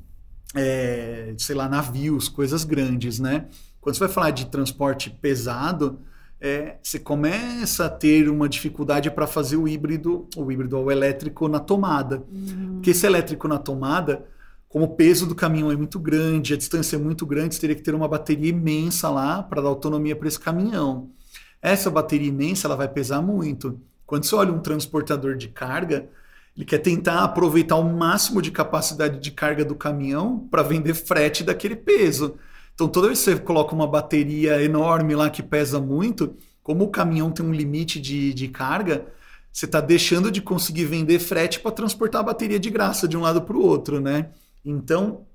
é, sei lá, navios, coisas grandes, né? Quando você vai falar de transporte pesado, é, você começa a ter uma dificuldade para fazer o híbrido, o híbrido o elétrico na tomada. Uhum. Porque esse elétrico na tomada, como o peso do caminhão é muito grande, a distância é muito grande, você teria que ter uma bateria imensa lá para dar autonomia para esse caminhão. Essa bateria imensa ela vai pesar muito. Quando você olha um transportador de carga, ele quer tentar aproveitar o máximo de capacidade de carga do caminhão para vender frete daquele peso. Então, toda vez que você coloca uma bateria enorme lá que pesa muito, como o caminhão tem um limite de, de carga, você está deixando de conseguir vender frete para transportar a bateria de graça de um lado para o outro, né? Então,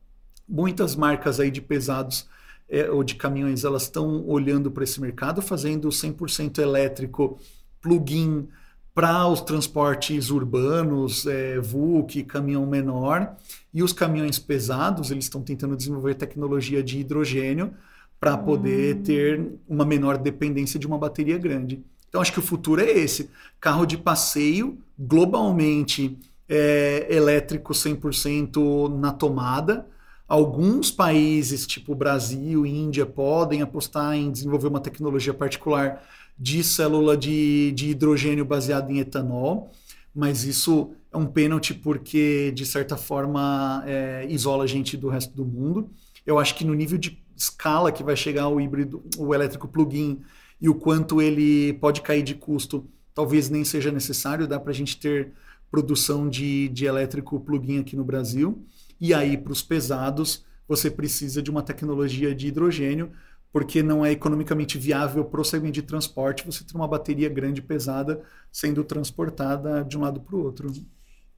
muitas marcas aí de pesados é, ou de caminhões, elas estão olhando para esse mercado, fazendo 100% elétrico plug-in para os transportes urbanos, é, VUC, caminhão menor, e os caminhões pesados, eles estão tentando desenvolver tecnologia de hidrogênio para poder hum. ter uma menor dependência de uma bateria grande. Então, acho que o futuro é esse: carro de passeio, globalmente é, elétrico 100% na tomada. Alguns países, tipo Brasil, Índia, podem apostar em desenvolver uma tecnologia particular de célula de, de hidrogênio baseada em etanol, mas isso é um pênalti porque, de certa forma, é, isola a gente do resto do mundo. Eu acho que no nível de escala que vai chegar o híbrido, o elétrico plug-in e o quanto ele pode cair de custo, talvez nem seja necessário, dá para a gente ter produção de, de elétrico plug-in aqui no Brasil. E aí, para os pesados, você precisa de uma tecnologia de hidrogênio, porque não é economicamente viável para o segmento de transporte você ter uma bateria grande pesada sendo transportada de um lado para o outro.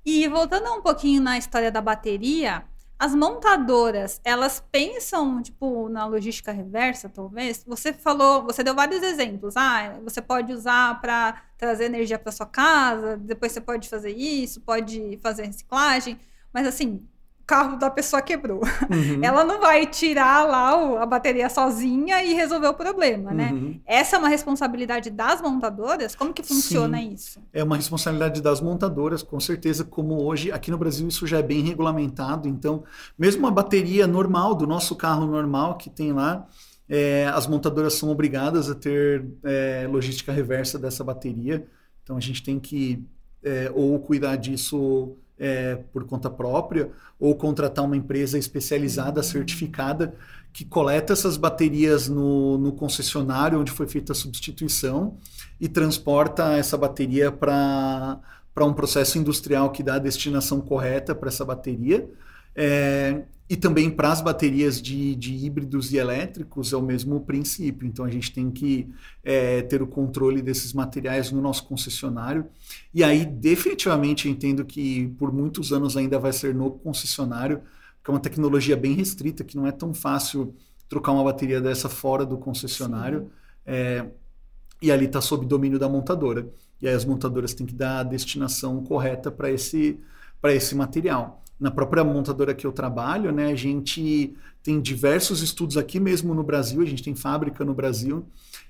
E voltando um pouquinho na história da bateria, as montadoras, elas pensam, tipo, na logística reversa, talvez? Você falou, você deu vários exemplos. Ah, você pode usar para trazer energia para sua casa, depois você pode fazer isso, pode fazer reciclagem. Mas, assim, carro da pessoa quebrou. Uhum. Ela não vai tirar lá a bateria sozinha e resolver o problema, né? Uhum. Essa é uma responsabilidade das montadoras? Como que funciona Sim. isso? É uma responsabilidade das montadoras, com certeza, como hoje aqui no Brasil isso já é bem regulamentado, então, mesmo uma bateria normal do nosso carro normal que tem lá, é, as montadoras são obrigadas a ter é, logística reversa dessa bateria, então a gente tem que é, ou cuidar disso é, por conta própria ou contratar uma empresa especializada, uhum. certificada, que coleta essas baterias no, no concessionário onde foi feita a substituição e transporta essa bateria para um processo industrial que dá a destinação correta para essa bateria. É, e também para as baterias de, de, híbridos e elétricos é o mesmo princípio. Então a gente tem que é, ter o controle desses materiais no nosso concessionário. E aí, definitivamente, entendo que por muitos anos ainda vai ser no concessionário, que é uma tecnologia bem restrita, que não é tão fácil trocar uma bateria dessa fora do concessionário. É, e ali está sob domínio da montadora. E aí as montadoras têm que dar a destinação correta para esse, esse material na própria montadora que eu trabalho, né, a gente tem diversos estudos aqui mesmo no Brasil, a gente tem fábrica no Brasil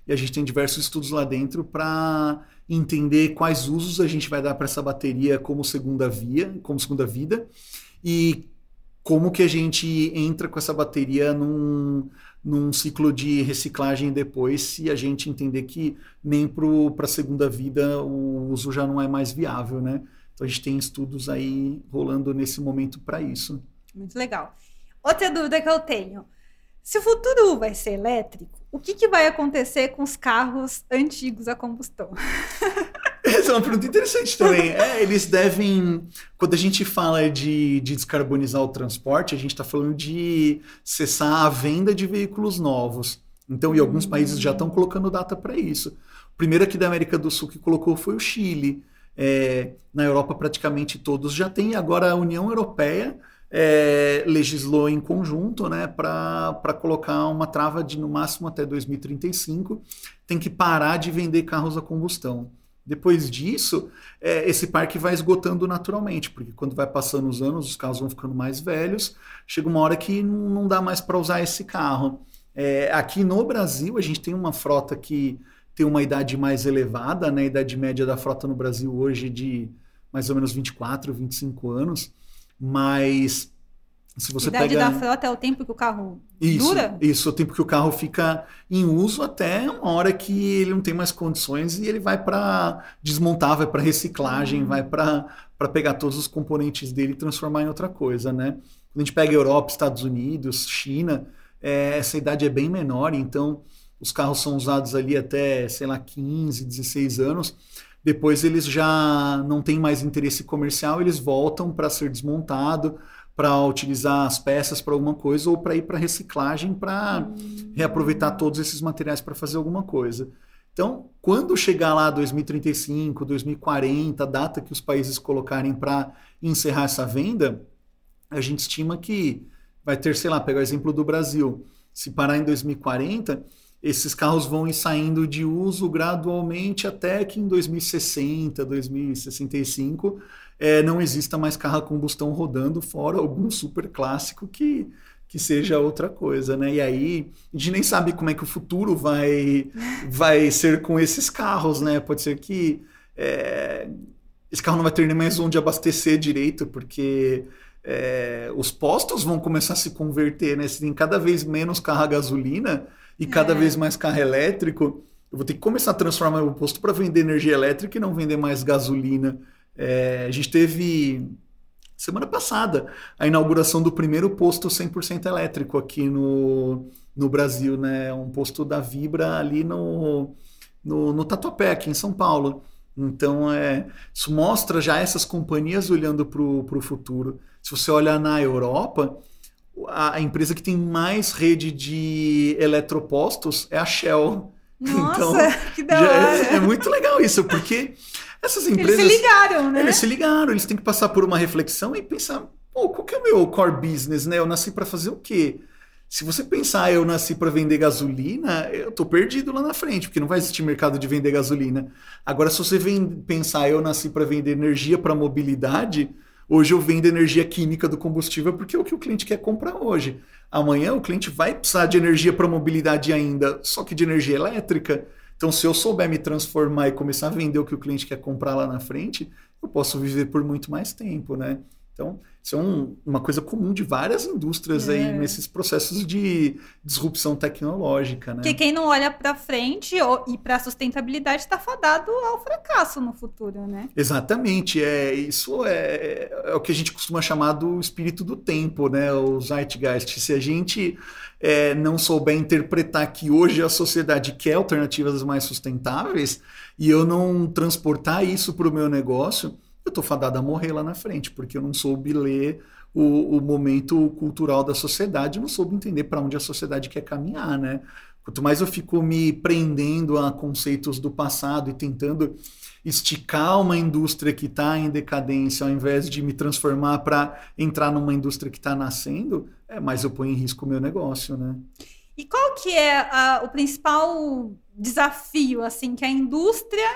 e a gente tem diversos estudos lá dentro para entender quais usos a gente vai dar para essa bateria como segunda via, como segunda vida e como que a gente entra com essa bateria num, num ciclo de reciclagem depois, se a gente entender que nem para a segunda vida o uso já não é mais viável, né? Então a gente tem estudos aí rolando nesse momento para isso. Muito legal. Outra dúvida que eu tenho: se o futuro vai ser elétrico, o que, que vai acontecer com os carros antigos a combustão? Essa é uma pergunta interessante também. É, eles devem. Quando a gente fala de, de descarbonizar o transporte, a gente está falando de cessar a venda de veículos novos. Então, e alguns países já estão colocando data para isso. O primeiro aqui da América do Sul que colocou foi o Chile. É, na Europa, praticamente todos já têm. Agora, a União Europeia é, legislou em conjunto né, para colocar uma trava de no máximo até 2035. Tem que parar de vender carros a combustão. Depois disso, é, esse parque vai esgotando naturalmente, porque quando vai passando os anos, os carros vão ficando mais velhos, chega uma hora que não dá mais para usar esse carro. É, aqui no Brasil, a gente tem uma frota que tem uma idade mais elevada, né? a idade média da frota no Brasil hoje de mais ou menos 24, 25 anos, mas se você idade pega... da frota é o tempo que o carro isso, dura? Isso, o tempo que o carro fica em uso até uma hora que ele não tem mais condições e ele vai para desmontar, vai para reciclagem, uhum. vai para pegar todos os componentes dele e transformar em outra coisa, né? Quando a gente pega Europa, Estados Unidos, China, é, essa idade é bem menor, então os carros são usados ali até, sei lá, 15, 16 anos. Depois eles já não têm mais interesse comercial, eles voltam para ser desmontado para utilizar as peças para alguma coisa ou para ir para reciclagem para hum. reaproveitar todos esses materiais para fazer alguma coisa. Então, quando chegar lá 2035, 2040, a data que os países colocarem para encerrar essa venda, a gente estima que vai ter, sei lá, pegar o exemplo do Brasil. Se parar em 2040, esses carros vão saindo de uso gradualmente até que em 2060, 2065 é, não exista mais carro a combustão rodando, fora algum super clássico que, que seja outra coisa, né? E aí a gente nem sabe como é que o futuro vai, vai ser com esses carros, né? Pode ser que é, esse carro não vai ter nem mais onde abastecer direito, porque é, os postos vão começar a se converter, né? Se tem cada vez menos carro a gasolina e cada é. vez mais carro elétrico, eu vou ter que começar a transformar o posto para vender energia elétrica e não vender mais gasolina. É, a gente teve semana passada a inauguração do primeiro posto 100% elétrico aqui no, no Brasil, né? Um posto da Vibra ali no, no, no Tatuapé, aqui em São Paulo. Então, é, isso mostra já essas companhias olhando para o futuro. Se você olhar na Europa, a, empresa que tem mais rede de eletropostos é a Shell. Nossa, então, que da hora. É, é muito legal isso, porque essas empresas. Eles se ligaram, né? Eles se ligaram, eles têm que passar por uma reflexão e pensar: pô, qual que é o meu core business, né? Eu nasci para fazer o quê? Se você pensar, eu nasci para vender gasolina, eu tô perdido lá na frente, porque não vai existir mercado de vender gasolina. Agora, se você vem pensar, eu nasci para vender energia para mobilidade, hoje eu vendo energia química do combustível porque é o que o cliente quer comprar hoje. Amanhã o cliente vai precisar de energia para mobilidade ainda, só que de energia elétrica. Então, se eu souber me transformar e começar a vender o que o cliente quer comprar lá na frente, eu posso viver por muito mais tempo, né? Então, isso é um, uma coisa comum de várias indústrias é. aí nesses processos de disrupção tecnológica, né? Porque quem não olha para frente ou, e para a sustentabilidade está fadado ao fracasso no futuro, né? Exatamente. É, isso é, é o que a gente costuma chamar do espírito do tempo, né? O Zeitgeist. Se a gente é, não souber interpretar que hoje a sociedade quer alternativas mais sustentáveis e eu não transportar isso para o meu negócio eu estou fadado a morrer lá na frente, porque eu não soube ler o, o momento cultural da sociedade, não soube entender para onde a sociedade quer caminhar, né? Quanto mais eu fico me prendendo a conceitos do passado e tentando esticar uma indústria que está em decadência, ao invés de me transformar para entrar numa indústria que está nascendo, é mais eu ponho em risco o meu negócio, né? E qual que é a, o principal desafio assim que a indústria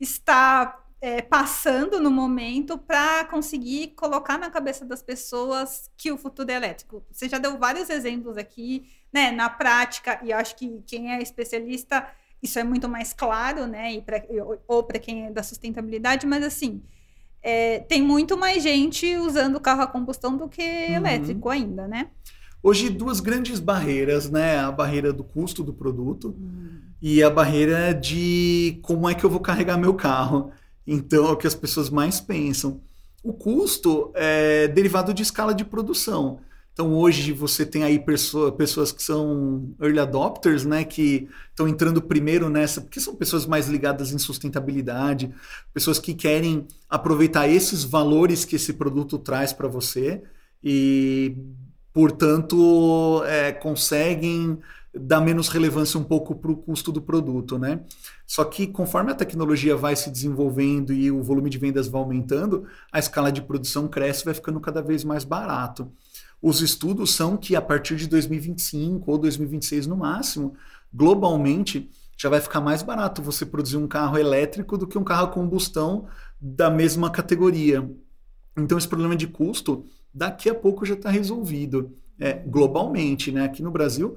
está é, passando no momento para conseguir colocar na cabeça das pessoas que o futuro é elétrico. Você já deu vários exemplos aqui, né? Na prática, e acho que quem é especialista, isso é muito mais claro, né? E pra, ou para quem é da sustentabilidade, mas assim. É, tem muito mais gente usando carro a combustão do que uhum. elétrico ainda, né? Hoje, duas grandes barreiras, né? A barreira do custo do produto hum. e a barreira de como é que eu vou carregar meu carro. Então, é o que as pessoas mais pensam. O custo é derivado de escala de produção. Então hoje você tem aí pessoa, pessoas que são early adopters, né, que estão entrando primeiro nessa, porque são pessoas mais ligadas em sustentabilidade, pessoas que querem aproveitar esses valores que esse produto traz para você e, portanto, é, conseguem dar menos relevância um pouco para o custo do produto, né? Só que conforme a tecnologia vai se desenvolvendo e o volume de vendas vai aumentando, a escala de produção cresce e vai ficando cada vez mais barato. Os estudos são que a partir de 2025 ou 2026 no máximo, globalmente, já vai ficar mais barato você produzir um carro elétrico do que um carro a combustão da mesma categoria. Então esse problema de custo daqui a pouco já está resolvido é, globalmente, né? Aqui no Brasil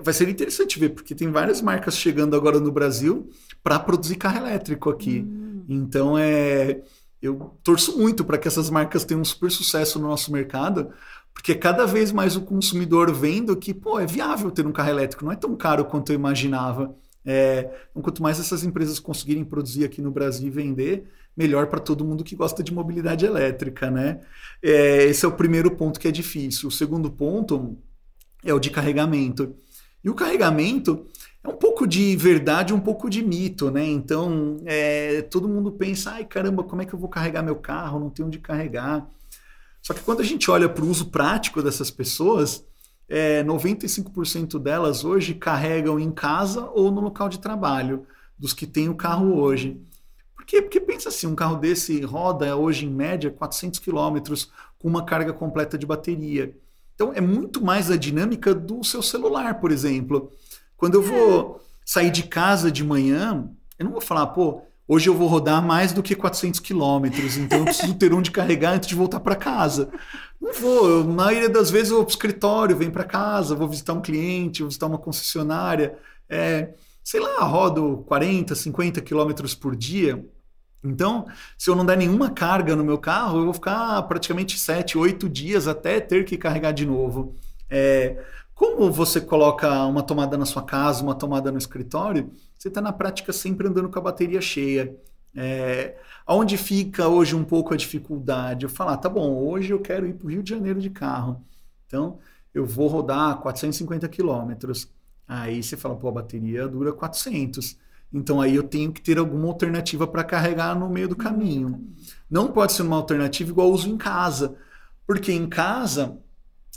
vai ser interessante ver porque tem várias marcas chegando agora no Brasil para produzir carro elétrico aqui. Hum. Então é eu torço muito para que essas marcas tenham um super sucesso no nosso mercado, porque cada vez mais o consumidor vendo que, pô, é viável ter um carro elétrico, não é tão caro quanto eu imaginava. É, então, quanto mais essas empresas conseguirem produzir aqui no Brasil e vender, melhor para todo mundo que gosta de mobilidade elétrica, né? É, esse é o primeiro ponto que é difícil. O segundo ponto é o de carregamento. E o carregamento é um pouco de verdade, um pouco de mito, né? Então, é, todo mundo pensa, ai caramba, como é que eu vou carregar meu carro? Não tenho onde carregar. Só que quando a gente olha para o uso prático dessas pessoas, é, 95% delas hoje carregam em casa ou no local de trabalho, dos que têm o carro hoje. Por quê? Porque pensa assim, um carro desse roda hoje em média 400 quilômetros com uma carga completa de bateria. Então é muito mais a dinâmica do seu celular, por exemplo. Quando eu vou sair de casa de manhã, eu não vou falar, pô, Hoje eu vou rodar mais do que 400 quilômetros, então eu preciso ter onde carregar antes de voltar para casa. Não vou, na maioria das vezes eu vou para o escritório, venho para casa, vou visitar um cliente, vou visitar uma concessionária. É, sei lá, rodo 40, 50 quilômetros por dia. Então, se eu não der nenhuma carga no meu carro, eu vou ficar praticamente 7, 8 dias até ter que carregar de novo. É, como você coloca uma tomada na sua casa, uma tomada no escritório, você está na prática sempre andando com a bateria cheia. É, onde fica hoje um pouco a dificuldade? Eu falar, ah, tá bom, hoje eu quero ir para o Rio de Janeiro de carro. Então, eu vou rodar 450 quilômetros. Aí você fala, pô, a bateria dura 400. Então aí eu tenho que ter alguma alternativa para carregar no meio do caminho. Não pode ser uma alternativa igual eu uso em casa. Porque em casa,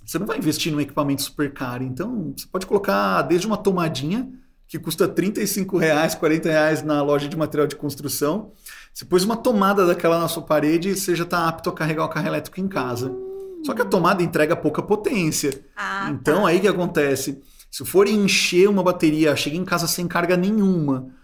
você não vai investir num equipamento super caro. Então, você pode colocar desde uma tomadinha que custa 35 reais, 40 reais na loja de material de construção. Você pôs uma tomada daquela na sua parede e você já está apto a carregar o carro elétrico em casa. Só que a tomada entrega pouca potência. Ah, então tá. aí que acontece? Se eu for encher uma bateria, cheguei em casa sem carga nenhuma,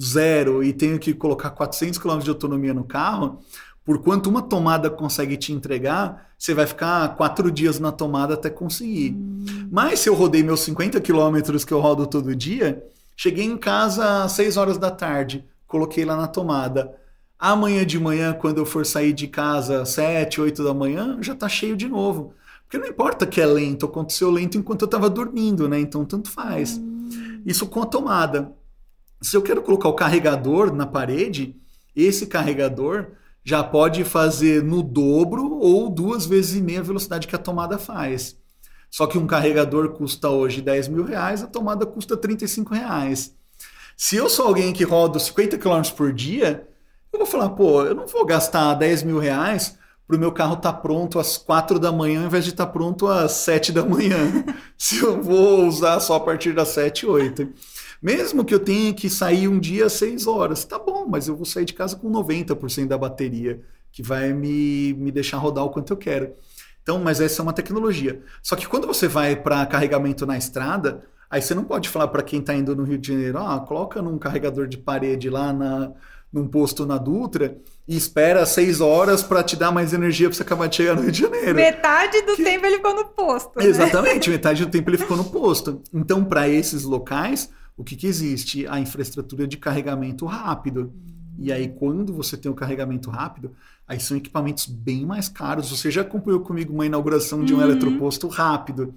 zero, e tenho que colocar 400 km de autonomia no carro, por quanto uma tomada consegue te entregar, você vai ficar quatro dias na tomada até conseguir. Hum. Mas se eu rodei meus 50 quilômetros que eu rodo todo dia, cheguei em casa às 6 horas da tarde, coloquei lá na tomada. Amanhã de manhã, quando eu for sair de casa, 7, 8 da manhã, já está cheio de novo. Porque não importa que é lento, aconteceu lento enquanto eu estava dormindo, né? Então tanto faz. Hum. Isso com a tomada. Se eu quero colocar o carregador na parede, esse carregador já pode fazer no dobro ou duas vezes e meia a velocidade que a tomada faz. Só que um carregador custa hoje 10 mil reais, a tomada custa 35 reais. Se eu sou alguém que roda 50 km por dia, eu vou falar, pô, eu não vou gastar 10 mil reais para o meu carro estar tá pronto às 4 da manhã ao invés de estar tá pronto às 7 da manhã. Se eu vou usar só a partir das 7, 8. Mesmo que eu tenha que sair um dia às 6 horas, tá bom, mas eu vou sair de casa com 90% da bateria, que vai me, me deixar rodar o quanto eu quero. Então, mas essa é uma tecnologia. Só que quando você vai para carregamento na estrada, aí você não pode falar para quem está indo no Rio de Janeiro, ah, coloca num carregador de parede lá na, num posto na Dutra e espera seis horas para te dar mais energia para você acabar de chegar no Rio de Janeiro. Metade do que... tempo ele ficou no posto. Né? Exatamente, metade do tempo ele ficou no posto. Então, para esses locais, o que, que existe? A infraestrutura de carregamento rápido. E aí, quando você tem o carregamento rápido, aí são equipamentos bem mais caros. Você já acompanhou comigo uma inauguração de um uhum. eletroposto rápido.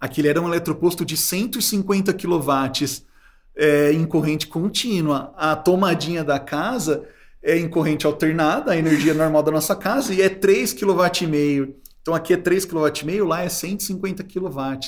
Aquele era um eletroposto de 150 kW é, em corrente contínua. A tomadinha da casa é em corrente alternada, a energia normal da nossa casa, e é 3,5 kW. Então aqui é 3,5 kW, lá é 150 kW.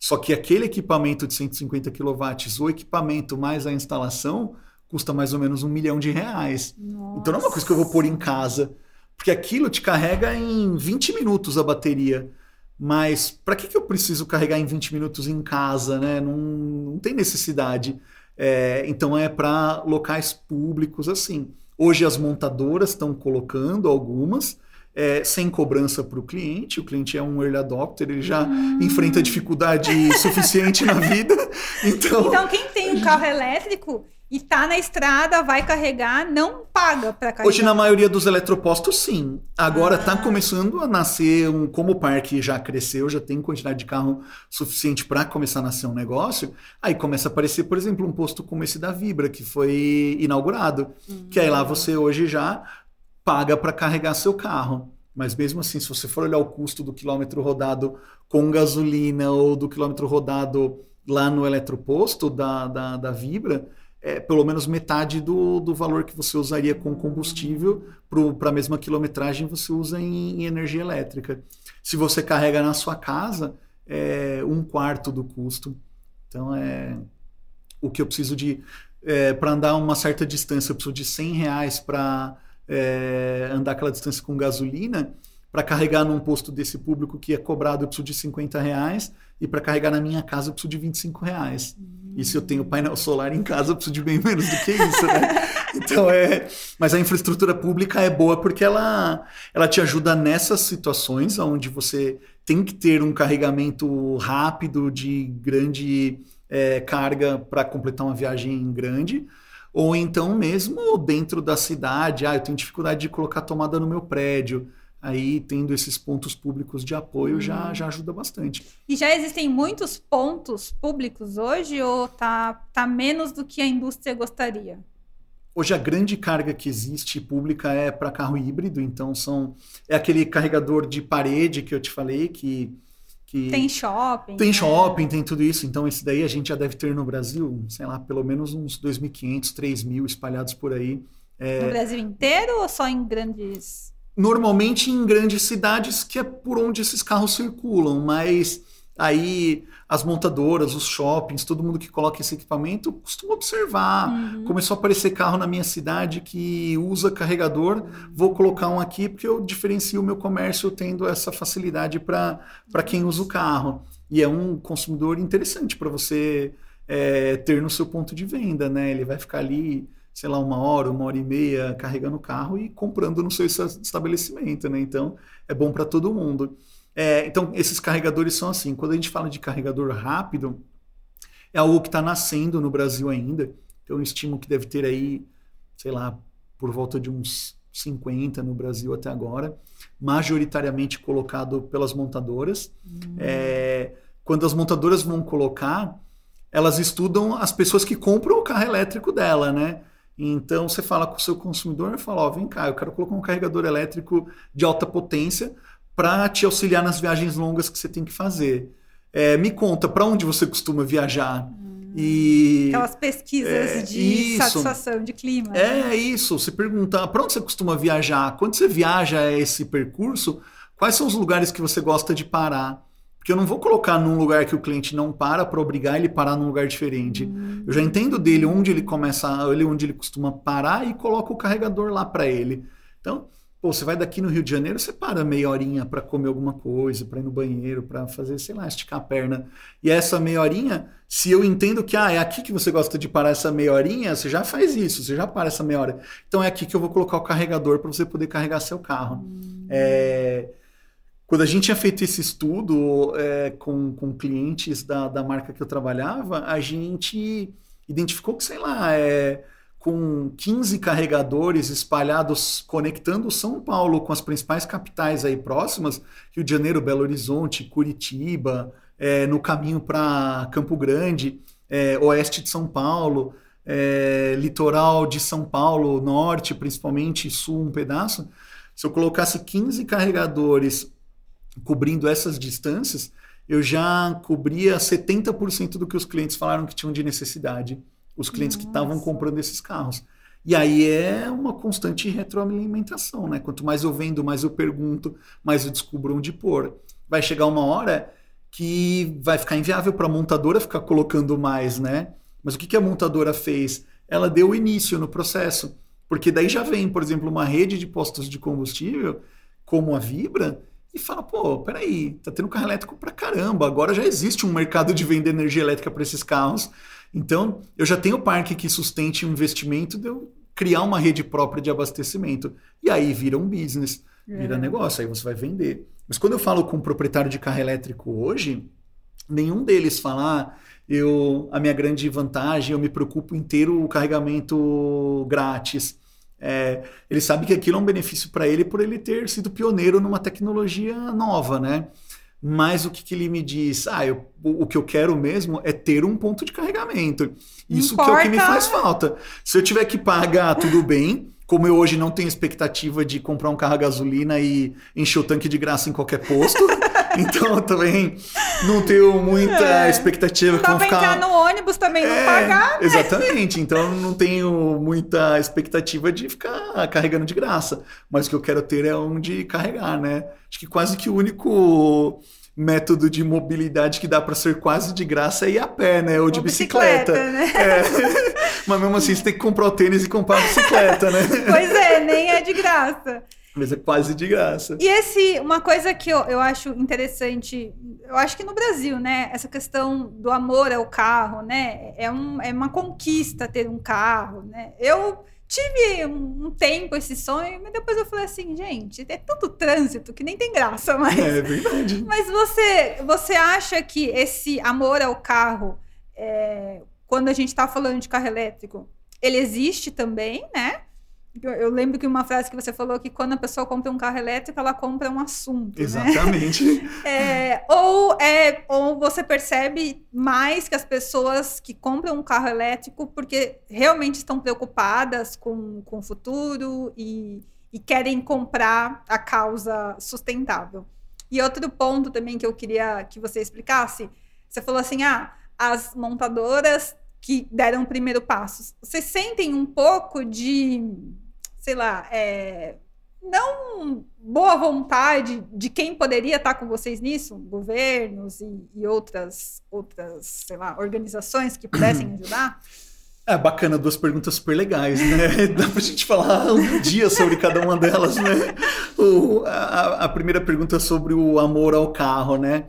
Só que aquele equipamento de 150 kW, o equipamento mais a instalação, custa mais ou menos um milhão de reais. Nossa. Então não é uma coisa que eu vou pôr em casa. Porque aquilo te carrega em 20 minutos a bateria. Mas para que, que eu preciso carregar em 20 minutos em casa? Né? Não, não tem necessidade. É, então é para locais públicos assim. Hoje as montadoras estão colocando algumas, é, sem cobrança para o cliente. O cliente é um early adopter, ele já hum. enfrenta dificuldade suficiente na vida. Então... então, quem tem um carro elétrico e tá na estrada, vai carregar, não paga para carregar. Hoje, na maioria dos eletropostos, sim. Agora está ah. começando a nascer um. Como o parque já cresceu, já tem quantidade de carro suficiente para começar a nascer um negócio. Aí começa a aparecer, por exemplo, um posto como esse da Vibra, que foi inaugurado. Hum. Que aí lá você hoje já paga para carregar seu carro. Mas mesmo assim, se você for olhar o custo do quilômetro rodado com gasolina ou do quilômetro rodado lá no eletroposto da, da, da Vibra é, pelo menos metade do, do valor que você usaria com combustível para a mesma quilometragem você usa em, em, energia elétrica. Se você carrega na sua casa, é um quarto do custo. Então é o que eu preciso de é, para andar uma certa distância, eu preciso de 100 reais para é, andar aquela distância com gasolina. Para carregar num posto desse público que é cobrado, eu preciso de 50 reais. E para carregar na minha casa, eu preciso de 25 reais. E se eu tenho painel solar em casa, eu preciso de bem menos do que isso, né? Então é. Mas a infraestrutura pública é boa porque ela, ela te ajuda nessas situações onde você tem que ter um carregamento rápido de grande é, carga para completar uma viagem grande. Ou então mesmo dentro da cidade, ah, eu tenho dificuldade de colocar tomada no meu prédio aí tendo esses pontos públicos de apoio uhum. já, já ajuda bastante. E já existem muitos pontos públicos hoje ou tá, tá menos do que a indústria gostaria? Hoje a grande carga que existe pública é para carro híbrido, então são é aquele carregador de parede que eu te falei que que tem shopping. Tem né? shopping, tem tudo isso. Então, esse daí a gente já deve ter no Brasil, sei lá, pelo menos uns 2.500, 3.000 espalhados por aí. É... No Brasil inteiro ou só em grandes normalmente em grandes cidades, que é por onde esses carros circulam, mas aí as montadoras, os shoppings, todo mundo que coloca esse equipamento costuma observar. Uhum. Começou a aparecer carro na minha cidade que usa carregador, vou colocar um aqui porque eu diferencio o meu comércio tendo essa facilidade para quem usa o carro. E é um consumidor interessante para você é, ter no seu ponto de venda, né? Ele vai ficar ali sei lá, uma hora, uma hora e meia carregando o carro e comprando no seu estabelecimento, né? Então, é bom para todo mundo. É, então, esses carregadores são assim. Quando a gente fala de carregador rápido, é algo que está nascendo no Brasil ainda. Então, eu estimo que deve ter aí, sei lá, por volta de uns 50 no Brasil até agora, majoritariamente colocado pelas montadoras. Hum. É, quando as montadoras vão colocar, elas estudam as pessoas que compram o carro elétrico dela, né? Então você fala com o seu consumidor e fala: Ó, vem cá, eu quero colocar um carregador elétrico de alta potência para te auxiliar nas viagens longas que você tem que fazer. É, me conta, para onde você costuma viajar? Hum, e aquelas pesquisas é, de isso, satisfação de clima. É né? isso. Você pergunta para onde você costuma viajar? Quando você viaja esse percurso, quais são os lugares que você gosta de parar? Porque eu não vou colocar num lugar que o cliente não para para obrigar ele a parar num lugar diferente. Uhum. Eu já entendo dele onde ele começa, onde ele costuma parar e coloco o carregador lá para ele. Então, pô, você vai daqui no Rio de Janeiro, você para meia horinha para comer alguma coisa, para ir no banheiro, para fazer, sei lá, esticar a perna. E essa meia horinha, se eu entendo que ah, é aqui que você gosta de parar essa meia horinha, você já faz isso, você já para essa meia hora. Então é aqui que eu vou colocar o carregador para você poder carregar seu carro. Uhum. É quando a gente tinha feito esse estudo é, com, com clientes da, da marca que eu trabalhava, a gente identificou que, sei lá, é, com 15 carregadores espalhados, conectando São Paulo com as principais capitais aí próximas, Rio de Janeiro, Belo Horizonte, Curitiba, é, no caminho para Campo Grande, é, oeste de São Paulo, é, litoral de São Paulo, norte principalmente, sul um pedaço. Se eu colocasse 15 carregadores cobrindo essas distâncias, eu já cobria 70% do que os clientes falaram que tinham de necessidade, os clientes Nossa. que estavam comprando esses carros. E aí é uma constante retroalimentação, né? Quanto mais eu vendo, mais eu pergunto, mais eu descubro onde pôr. Vai chegar uma hora que vai ficar inviável para a montadora ficar colocando mais, né? Mas o que, que a montadora fez? Ela deu início no processo. Porque daí já vem, por exemplo, uma rede de postos de combustível, como a Vibra, e fala, pô, peraí, tá tendo carro elétrico pra caramba, agora já existe um mercado de vender energia elétrica para esses carros. Então, eu já tenho parque que sustente um investimento de eu criar uma rede própria de abastecimento. E aí vira um business, vira é. negócio, aí você vai vender. Mas quando eu falo com um proprietário de carro elétrico hoje, nenhum deles fala, ah, eu, a minha grande vantagem, eu me preocupo ter o carregamento grátis. É, ele sabe que aquilo é um benefício para ele por ele ter sido pioneiro numa tecnologia nova, né? Mas o que, que ele me diz? Ah, eu, o, o que eu quero mesmo é ter um ponto de carregamento. Isso que é o que me faz falta. Se eu tiver que pagar, tudo bem. Como eu hoje não tenho expectativa de comprar um carro a gasolina e encher o tanque de graça em qualquer posto, então eu também não tenho muita é. expectativa. Dá pra ficar... entrar no ônibus também não é, pagar, né? Exatamente. Então não tenho muita expectativa de ficar carregando de graça. Mas o que eu quero ter é onde carregar, né? Acho que quase que o único método de mobilidade que dá para ser quase de graça é ir a pé, né? Ou de Ou bicicleta. bicicleta né? é. Mas mesmo assim, você tem que comprar o tênis e comprar a bicicleta, né? Pois é, nem é de graça. Mas é quase de graça. E esse, uma coisa que eu, eu acho interessante, eu acho que no Brasil, né? Essa questão do amor ao carro, né? É, um, é uma conquista ter um carro, né? Eu tive um, tempo esse sonho, mas depois eu falei assim, gente, é tanto trânsito que nem tem graça mais. É verdade. Mas você, você acha que esse amor ao carro, é, quando a gente está falando de carro elétrico, ele existe também, né? Eu, lembro que uma frase que você falou que quando a pessoa compra um carro elétrico, ela compra um assunto. Né? Exatamente. Né? É, ou, é, ou você percebe mais que as pessoas que compram um carro elétrico porque realmente estão preocupadas com, com o futuro e, e querem comprar a causa sustentável. E outro ponto também que eu queria que você explicasse, você falou assim, ah, as montadoras que deram o primeiro passo, vocês sentem um pouco de, sei lá, é, não boa vontade de quem poderia estar com vocês nisso, governos e, e outras, outras, sei lá, organizações que pudessem ajudar? É bacana, duas perguntas super legais, né? Dá pra gente falar um dia sobre cada uma delas, né? O, a, a primeira pergunta é sobre o amor ao carro, né?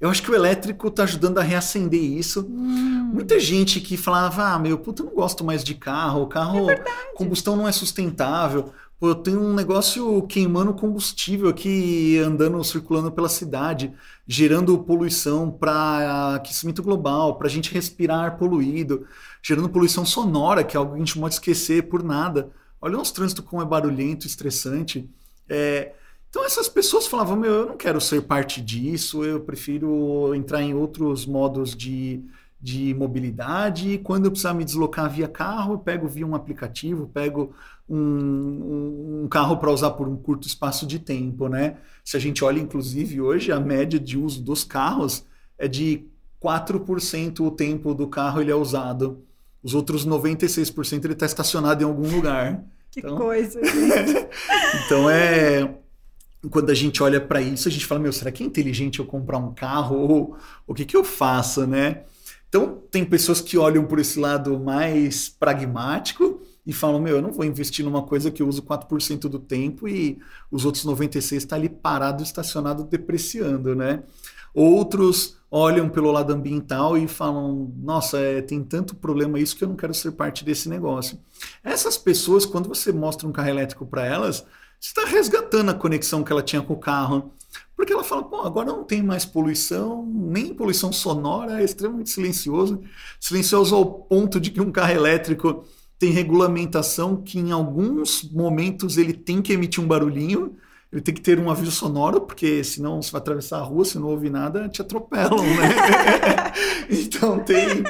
Eu acho que o elétrico está ajudando a reacender isso. Hum. Muita gente que falava, ah, meu, puta, eu não gosto mais de carro, o carro, é combustão não é sustentável. Pô, eu tenho um negócio queimando combustível aqui, andando, circulando pela cidade, gerando poluição para aquecimento global, para a gente respirar poluído, gerando poluição sonora, que é algo que a gente não pode esquecer por nada. Olha o nosso trânsito como é barulhento, estressante. É, então essas pessoas falavam, meu, eu não quero ser parte disso, eu prefiro entrar em outros modos de, de mobilidade. Quando eu precisar me deslocar via carro, eu pego via um aplicativo, pego um, um carro para usar por um curto espaço de tempo, né? Se a gente olha, inclusive, hoje, a média de uso dos carros é de 4% o tempo do carro ele é usado. Os outros 96% ele está estacionado em algum lugar. Que então... coisa. então é quando a gente olha para isso, a gente fala, meu, será que é inteligente eu comprar um carro? Ou o que, que eu faço, né? Então, tem pessoas que olham por esse lado mais pragmático e falam, meu, eu não vou investir numa coisa que eu uso 4% do tempo e os outros 96% está ali parado, estacionado, depreciando, né? Outros olham pelo lado ambiental e falam, nossa, é, tem tanto problema isso que eu não quero ser parte desse negócio. Essas pessoas, quando você mostra um carro elétrico para elas, está resgatando a conexão que ela tinha com o carro. Porque ela fala, pô, agora não tem mais poluição, nem poluição sonora, é extremamente silencioso. Silencioso ao ponto de que um carro elétrico tem regulamentação que em alguns momentos ele tem que emitir um barulhinho, ele tem que ter um aviso sonoro, porque senão você vai atravessar a rua, se não ouvir nada, te atropelam, né? então tem,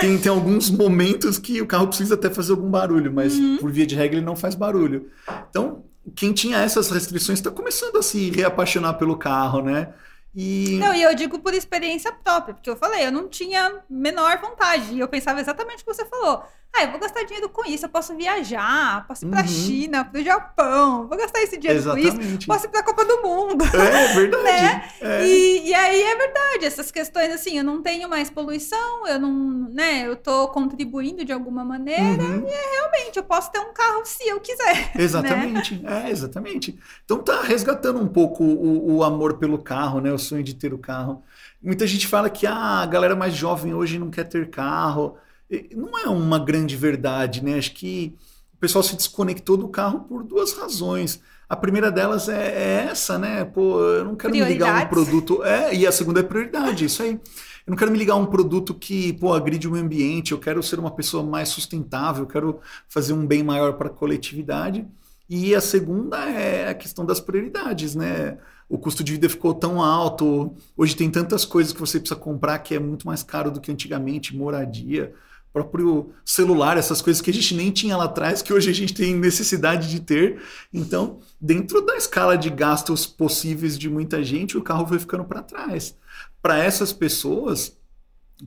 tem, tem alguns momentos que o carro precisa até fazer algum barulho, mas uhum. por via de regra ele não faz barulho. Então quem tinha essas restrições está começando a se reapaixonar pelo carro, né? E... Não, e eu digo por experiência própria, porque eu falei, eu não tinha menor vontade. E eu pensava exatamente o que você falou. Ah, eu vou gastar dinheiro com isso, eu posso viajar, posso ir pra uhum. China, pro Japão, vou gastar esse dinheiro Exatamente. com isso, posso ir pra Copa do Mundo. É, verdade. né? É. E, e aí é verdade, essas questões assim, eu não tenho mais poluição, eu não, né, eu tô contribuindo de alguma maneira, uhum. e é, realmente, eu posso ter um carro se eu quiser. Né? Exatamente, né? é, exatamente. Então tá resgatando um pouco o, o amor pelo carro, né, o sonho de ter o carro. Muita gente fala que ah, a galera mais jovem hoje não quer ter carro não é uma grande verdade, né? Acho que o pessoal se desconectou do carro por duas razões. A primeira delas é, é essa, né? Pô, eu não quero me ligar a um produto. É, e a segunda é prioridade, isso aí. Eu não quero me ligar a um produto que, pô, agride o meio ambiente, eu quero ser uma pessoa mais sustentável, eu quero fazer um bem maior para a coletividade. E a segunda é a questão das prioridades, né? O custo de vida ficou tão alto, hoje tem tantas coisas que você precisa comprar que é muito mais caro do que antigamente, moradia, próprio celular, essas coisas que a gente nem tinha lá atrás, que hoje a gente tem necessidade de ter. Então, dentro da escala de gastos possíveis de muita gente, o carro foi ficando para trás. Para essas pessoas,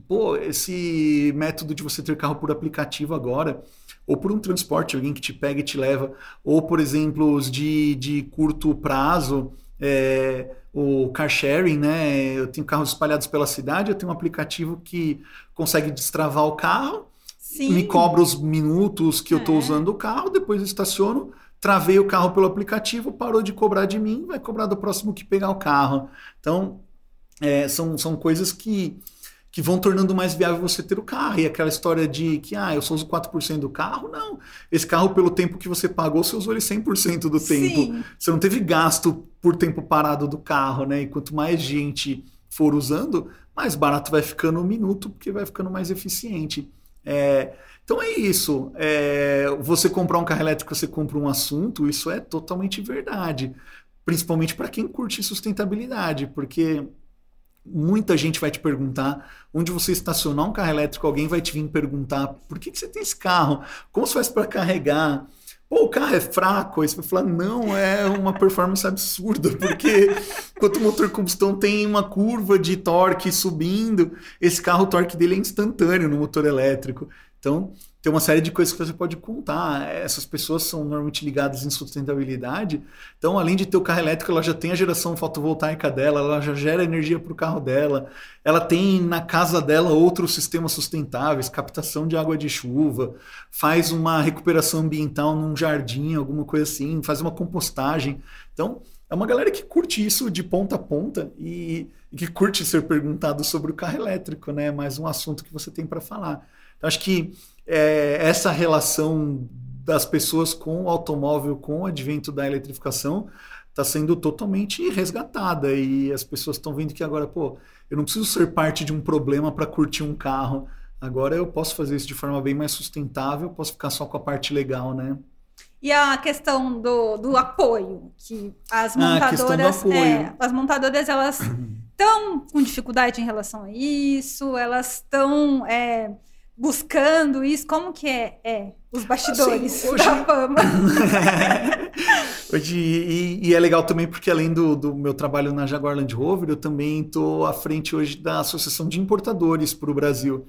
pô, esse método de você ter carro por aplicativo agora, ou por um transporte, alguém que te pega e te leva, ou, por exemplo, os de, de curto prazo, é, o car sharing, né? Eu tenho carros espalhados pela cidade, eu tenho um aplicativo que consegue destravar o carro, Sim. me cobra os minutos que eu estou é. usando o carro, depois eu estaciono, travei o carro pelo aplicativo, parou de cobrar de mim, vai cobrar do próximo que pegar o carro. Então, é, são, são coisas que que vão tornando mais viável você ter o carro. E aquela história de que, ah, eu só uso 4% do carro, não. Esse carro, pelo tempo que você pagou, você usou ele 100% do tempo. Sim. Você não teve gasto por tempo parado do carro, né? E quanto mais gente for usando, mais barato vai ficando o minuto, porque vai ficando mais eficiente. É, então é isso. É, você comprar um carro elétrico, você compra um assunto, isso é totalmente verdade. Principalmente para quem curte sustentabilidade, porque muita gente vai te perguntar onde você estacionar um carro elétrico, alguém vai te vir perguntar por que, que você tem esse carro, como você faz para carregar. Pô, o carro é fraco, aí você vai falar, não, é uma performance absurda, porque enquanto o motor combustão tem uma curva de torque subindo, esse carro, o torque dele é instantâneo no motor elétrico. Então, tem uma série de coisas que você pode contar. Essas pessoas são normalmente ligadas em sustentabilidade. Então, além de ter o carro elétrico, ela já tem a geração fotovoltaica dela, ela já gera energia para o carro dela. Ela tem na casa dela outros sistemas sustentáveis, captação de água de chuva, faz uma recuperação ambiental num jardim, alguma coisa assim, faz uma compostagem. Então, é uma galera que curte isso de ponta a ponta e, e que curte ser perguntado sobre o carro elétrico, né? Mais um assunto que você tem para falar. Então, acho que é, essa relação das pessoas com o automóvel, com o advento da eletrificação, está sendo totalmente resgatada. E as pessoas estão vendo que agora, pô, eu não preciso ser parte de um problema para curtir um carro. Agora eu posso fazer isso de forma bem mais sustentável, posso ficar só com a parte legal, né? E a questão do, do apoio, que as montadoras, ah, é, as montadoras elas estão com dificuldade em relação a isso, elas estão é, buscando isso? Como que é, é os bastidores assim, hoje... da fama? hoje, e, e, é legal também porque além do, do meu trabalho na Jaguar Land Rover, eu também estou à frente hoje da Associação de Importadores para o Brasil.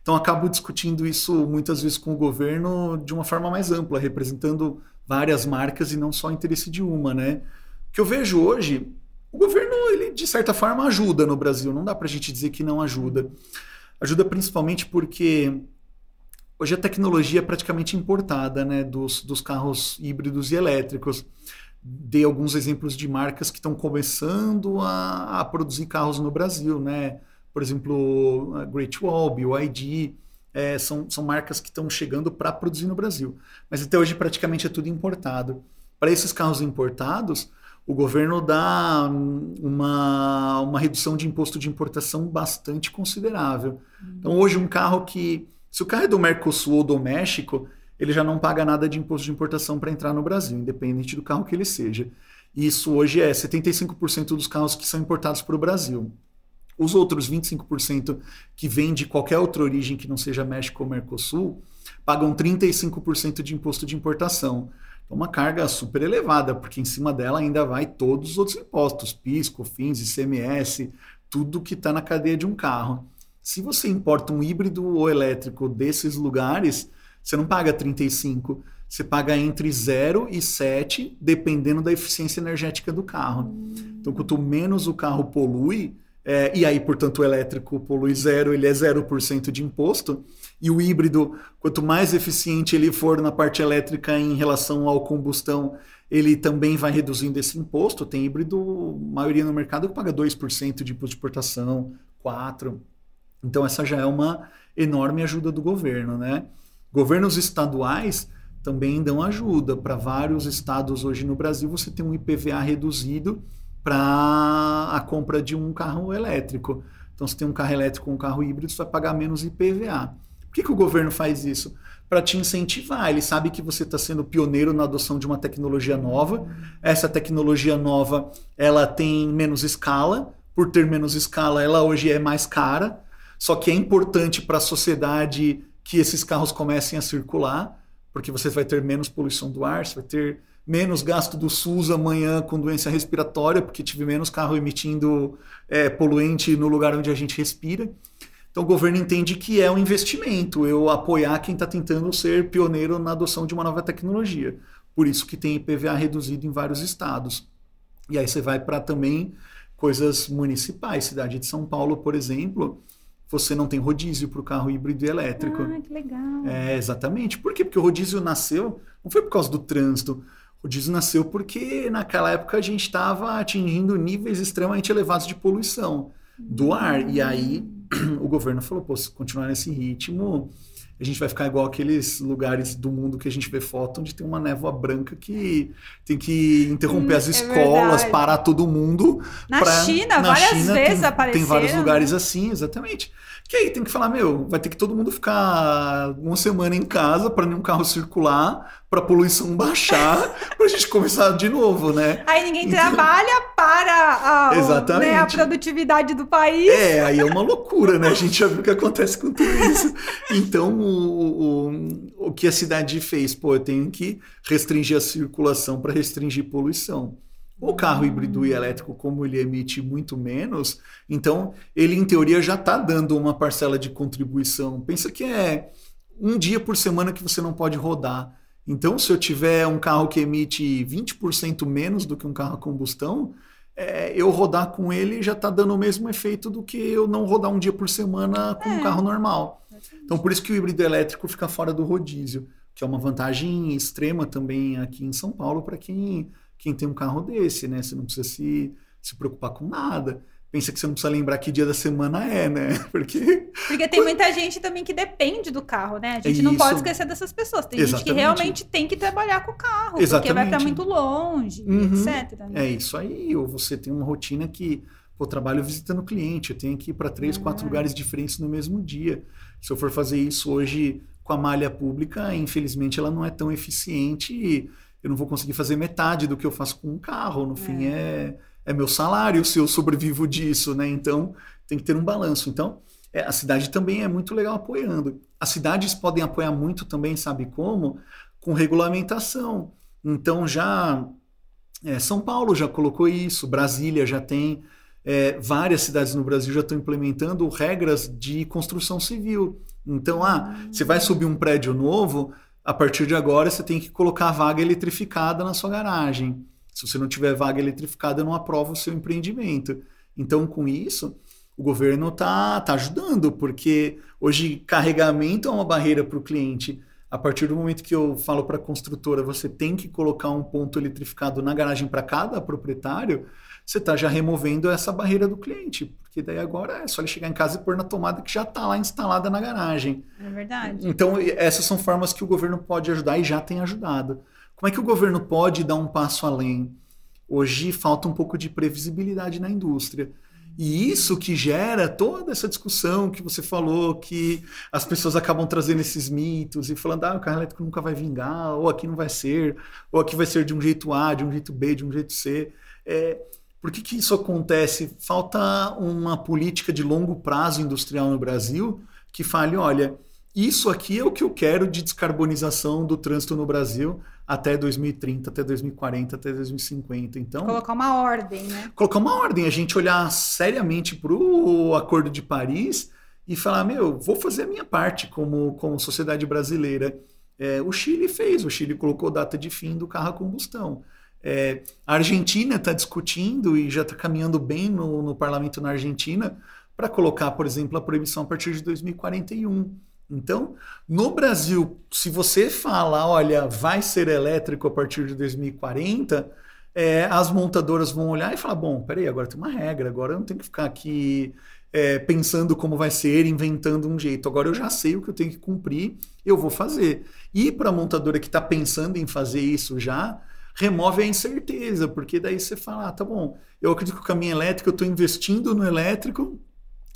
Então acabo discutindo isso muitas vezes com o governo de uma forma mais ampla, representando várias marcas e não só o interesse de uma, né? O que eu vejo hoje, o governo ele de certa forma ajuda no Brasil, não dá para a gente dizer que não ajuda. Ajuda principalmente porque hoje a tecnologia é praticamente importada né, dos, dos carros híbridos e elétricos. Dei alguns exemplos de marcas que estão começando a, a, produzir carros no Brasil, né? Por exemplo, a Great Wall, BYD, é, são, são marcas que estão chegando para produzir no Brasil. Mas até hoje praticamente é tudo importado. Para esses carros importados, o governo dá uma, uma redução de imposto de importação bastante considerável. Uhum. Então, hoje, um carro que. Se o carro é do Mercosul ou do México, ele já não paga nada de imposto de importação para entrar no Brasil, independente do carro que ele seja. Isso hoje é 75% dos carros que são importados para o Brasil. Os outros 25% que vêm de qualquer outra origem que não seja México ou Mercosul pagam 35% de imposto de importação. É uma carga super elevada, porque em cima dela ainda vai todos os outros impostos, PIS, COFINS, ICMS, tudo que está na cadeia de um carro. Se você importa um híbrido ou elétrico desses lugares, você não paga 35, você paga entre 0 e 7, dependendo da eficiência energética do carro. Então, quanto menos o carro polui, é, e aí, portanto, o elétrico polui zero, ele é 0% de imposto. E o híbrido, quanto mais eficiente ele for na parte elétrica em relação ao combustão, ele também vai reduzindo esse imposto. Tem híbrido, maioria no mercado, que paga 2% de imposto de importação, 4%. Então, essa já é uma enorme ajuda do governo. Né? Governos estaduais também dão ajuda. Para vários estados hoje no Brasil, você tem um IPVA reduzido para a compra de um carro elétrico. Então, se tem um carro elétrico ou um carro híbrido, você vai pagar menos IPVA. Por que, que o governo faz isso? Para te incentivar. Ele sabe que você está sendo pioneiro na adoção de uma tecnologia nova. Essa tecnologia nova ela tem menos escala. Por ter menos escala, ela hoje é mais cara. Só que é importante para a sociedade que esses carros comecem a circular, porque você vai ter menos poluição do ar, você vai ter menos gasto do SUS amanhã com doença respiratória, porque tive menos carro emitindo é, poluente no lugar onde a gente respira. Então o governo entende que é um investimento eu apoiar quem está tentando ser pioneiro na adoção de uma nova tecnologia. Por isso que tem IPVA reduzido em vários estados. E aí você vai para também coisas municipais. Cidade de São Paulo, por exemplo, você não tem rodízio para o carro híbrido e elétrico. Ah, que legal. É, exatamente. Por quê? Porque o rodízio nasceu, não foi por causa do trânsito, o diesel nasceu porque naquela época a gente estava atingindo níveis extremamente elevados de poluição do ar. E aí o governo falou: pô, se continuar nesse ritmo, a gente vai ficar igual aqueles lugares do mundo que a gente vê foto onde tem uma névoa branca que tem que interromper hum, as é escolas, é parar todo mundo. Na pra, China, na várias China, vezes tem, apareceram. Tem vários lugares assim, exatamente. Que aí tem que falar, meu, vai ter que todo mundo ficar uma semana em casa para nenhum carro circular, para a poluição baixar, para a gente começar de novo, né? Aí ninguém então, trabalha para a, exatamente. Né, a produtividade do país. É, aí é uma loucura, né? A gente já viu o que acontece com tudo isso. Então, o, o, o que a cidade fez? Pô, eu tenho que restringir a circulação para restringir poluição. O carro híbrido e elétrico, como ele emite muito menos, então ele, em teoria, já está dando uma parcela de contribuição. Pensa que é um dia por semana que você não pode rodar. Então, se eu tiver um carro que emite 20% menos do que um carro a combustão, é, eu rodar com ele já está dando o mesmo efeito do que eu não rodar um dia por semana com é. um carro normal. Então, por isso que o híbrido elétrico fica fora do rodízio, que é uma vantagem extrema também aqui em São Paulo para quem quem tem um carro desse, né? Você não precisa se, se preocupar com nada. Pensa que você não precisa lembrar que dia da semana é, né? Porque. Porque tem muita gente também que depende do carro, né? A gente não pode esquecer dessas pessoas. Tem Exatamente. gente que realmente tem que trabalhar com o carro, Exatamente. porque vai para muito longe, uhum. etc. Né? É isso aí. Ou você tem uma rotina que. Pô, trabalho visitando cliente, eu tenho que ir para três, quatro lugares diferentes no mesmo dia. Se eu for fazer isso hoje com a malha pública, infelizmente ela não é tão eficiente. E eu não vou conseguir fazer metade do que eu faço com um carro. No fim, é, é, meu salário se eu sobrevivo disso, né? Então, tem que ter um balanço. Então, é, a cidade também é muito legal apoiando. As cidades podem apoiar muito também, sabe como? Com regulamentação. Então, já é, São Paulo já colocou isso, Brasília já tem, é, várias cidades no Brasil já estão implementando regras de construção civil. Então, ah, você vai subir um prédio novo, a partir de agora você tem que colocar a vaga eletrificada na sua garagem. Se você não tiver vaga eletrificada, eu não aprovo o seu empreendimento. Então, com isso, o governo está tá ajudando, porque hoje carregamento é uma barreira para o cliente. A partir do momento que eu falo para a construtora, você tem que colocar um ponto eletrificado na garagem para cada proprietário, você está já removendo essa barreira do cliente, porque daí agora é só ele chegar em casa e pôr na tomada que já está lá instalada na garagem. É verdade. Então, essas são formas que o governo pode ajudar e já tem ajudado. Como é que o governo pode dar um passo além? Hoje falta um pouco de previsibilidade na indústria. E isso que gera toda essa discussão que você falou, que as pessoas acabam trazendo esses mitos e falando, ah, o carro elétrico nunca vai vingar, ou aqui não vai ser, ou aqui vai ser de um jeito A, de um jeito B, de um jeito C. É, por que, que isso acontece? Falta uma política de longo prazo industrial no Brasil que fale: olha, isso aqui é o que eu quero de descarbonização do trânsito no Brasil até 2030, até 2040, até 2050. Então, colocar uma ordem, né? Colocar uma ordem, a gente olhar seriamente para o Acordo de Paris e falar, meu, vou fazer a minha parte como, como sociedade brasileira. É, o Chile fez, o Chile colocou data de fim do carro a combustão. É, a Argentina está discutindo e já está caminhando bem no, no parlamento na Argentina para colocar, por exemplo, a proibição a partir de 2041. Então, no Brasil, se você fala, olha, vai ser elétrico a partir de 2040, é, as montadoras vão olhar e falar: bom, peraí, agora tem uma regra, agora eu não tenho que ficar aqui é, pensando como vai ser, inventando um jeito. Agora eu já sei o que eu tenho que cumprir, eu vou fazer. E para a montadora que está pensando em fazer isso já, remove a incerteza, porque daí você fala: ah, tá bom, eu acredito que o caminho elétrico, eu estou investindo no elétrico,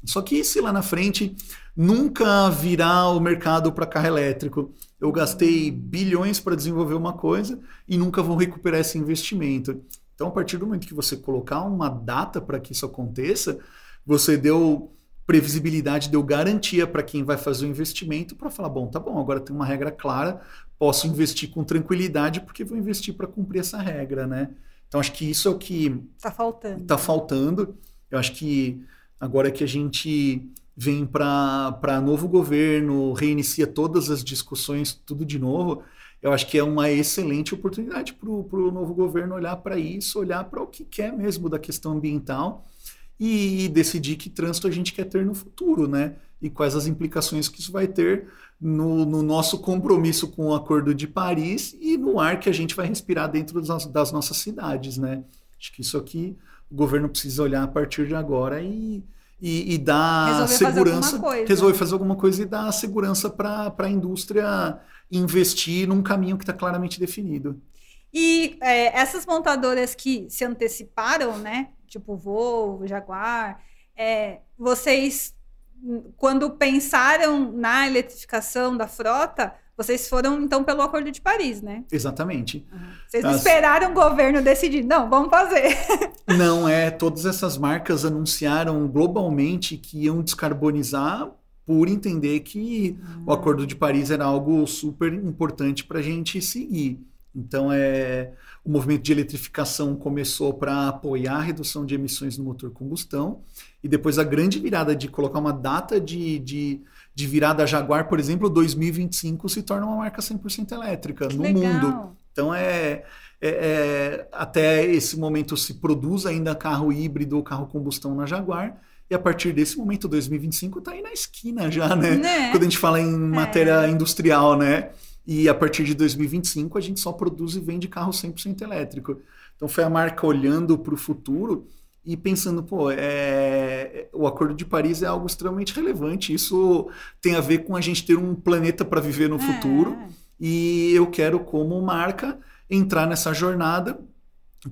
só que se lá na frente nunca virar o mercado para carro elétrico, eu gastei bilhões para desenvolver uma coisa e nunca vou recuperar esse investimento. Então, a partir do momento que você colocar uma data para que isso aconteça, você deu previsibilidade, deu garantia para quem vai fazer o investimento para falar: bom, tá bom, agora tem uma regra clara, posso investir com tranquilidade porque vou investir para cumprir essa regra, né? Então, acho que isso é o que está faltando. Está faltando. Eu acho que Agora que a gente vem para novo governo, reinicia todas as discussões, tudo de novo, eu acho que é uma excelente oportunidade para o novo governo olhar para isso, olhar para o que quer mesmo da questão ambiental e, e, decidir que trânsito a gente quer ter no futuro, né? E quais as implicações que isso vai ter no, no nosso compromisso com o Acordo de Paris e no ar que a gente vai respirar dentro das, das nossas cidades, né? Acho que isso aqui o governo precisa olhar a partir de agora e, e, e dar resolver segurança, fazer resolver fazer alguma coisa e dar segurança para a indústria investir num caminho que está claramente definido. E é, essas montadoras que se anteciparam, né? Tipo Volvo, Jaguar, é, vocês, quando pensaram na eletrificação da frota, vocês foram, então, pelo Acordo de Paris, né? Exatamente. Uhum. Vocês As... esperaram o governo decidir. Não, vamos fazer. Não, é. Todas essas marcas anunciaram globalmente que iam descarbonizar por entender que uhum. o Acordo de Paris era algo super importante para a gente seguir. Então, é, o movimento de eletrificação começou para apoiar a redução de emissões no motor combustão, e depois a grande virada de colocar uma data de, de de virada Jaguar, por exemplo, 2025 se torna uma marca 100% elétrica que no legal. mundo. Então é, é, é, até esse momento se produz ainda carro híbrido ou carro combustão na Jaguar. E a partir desse momento, 2025 está aí na esquina já, né? né? Quando a gente fala em matéria é. industrial, né? E a partir de 2025 a gente só produz e vende carro 100% elétrico. Então foi a marca olhando para o futuro e pensando, pô, é, o Acordo de Paris é algo extremamente relevante. Isso tem a ver com a gente ter um planeta para viver no é. futuro. E eu quero, como marca, entrar nessa jornada,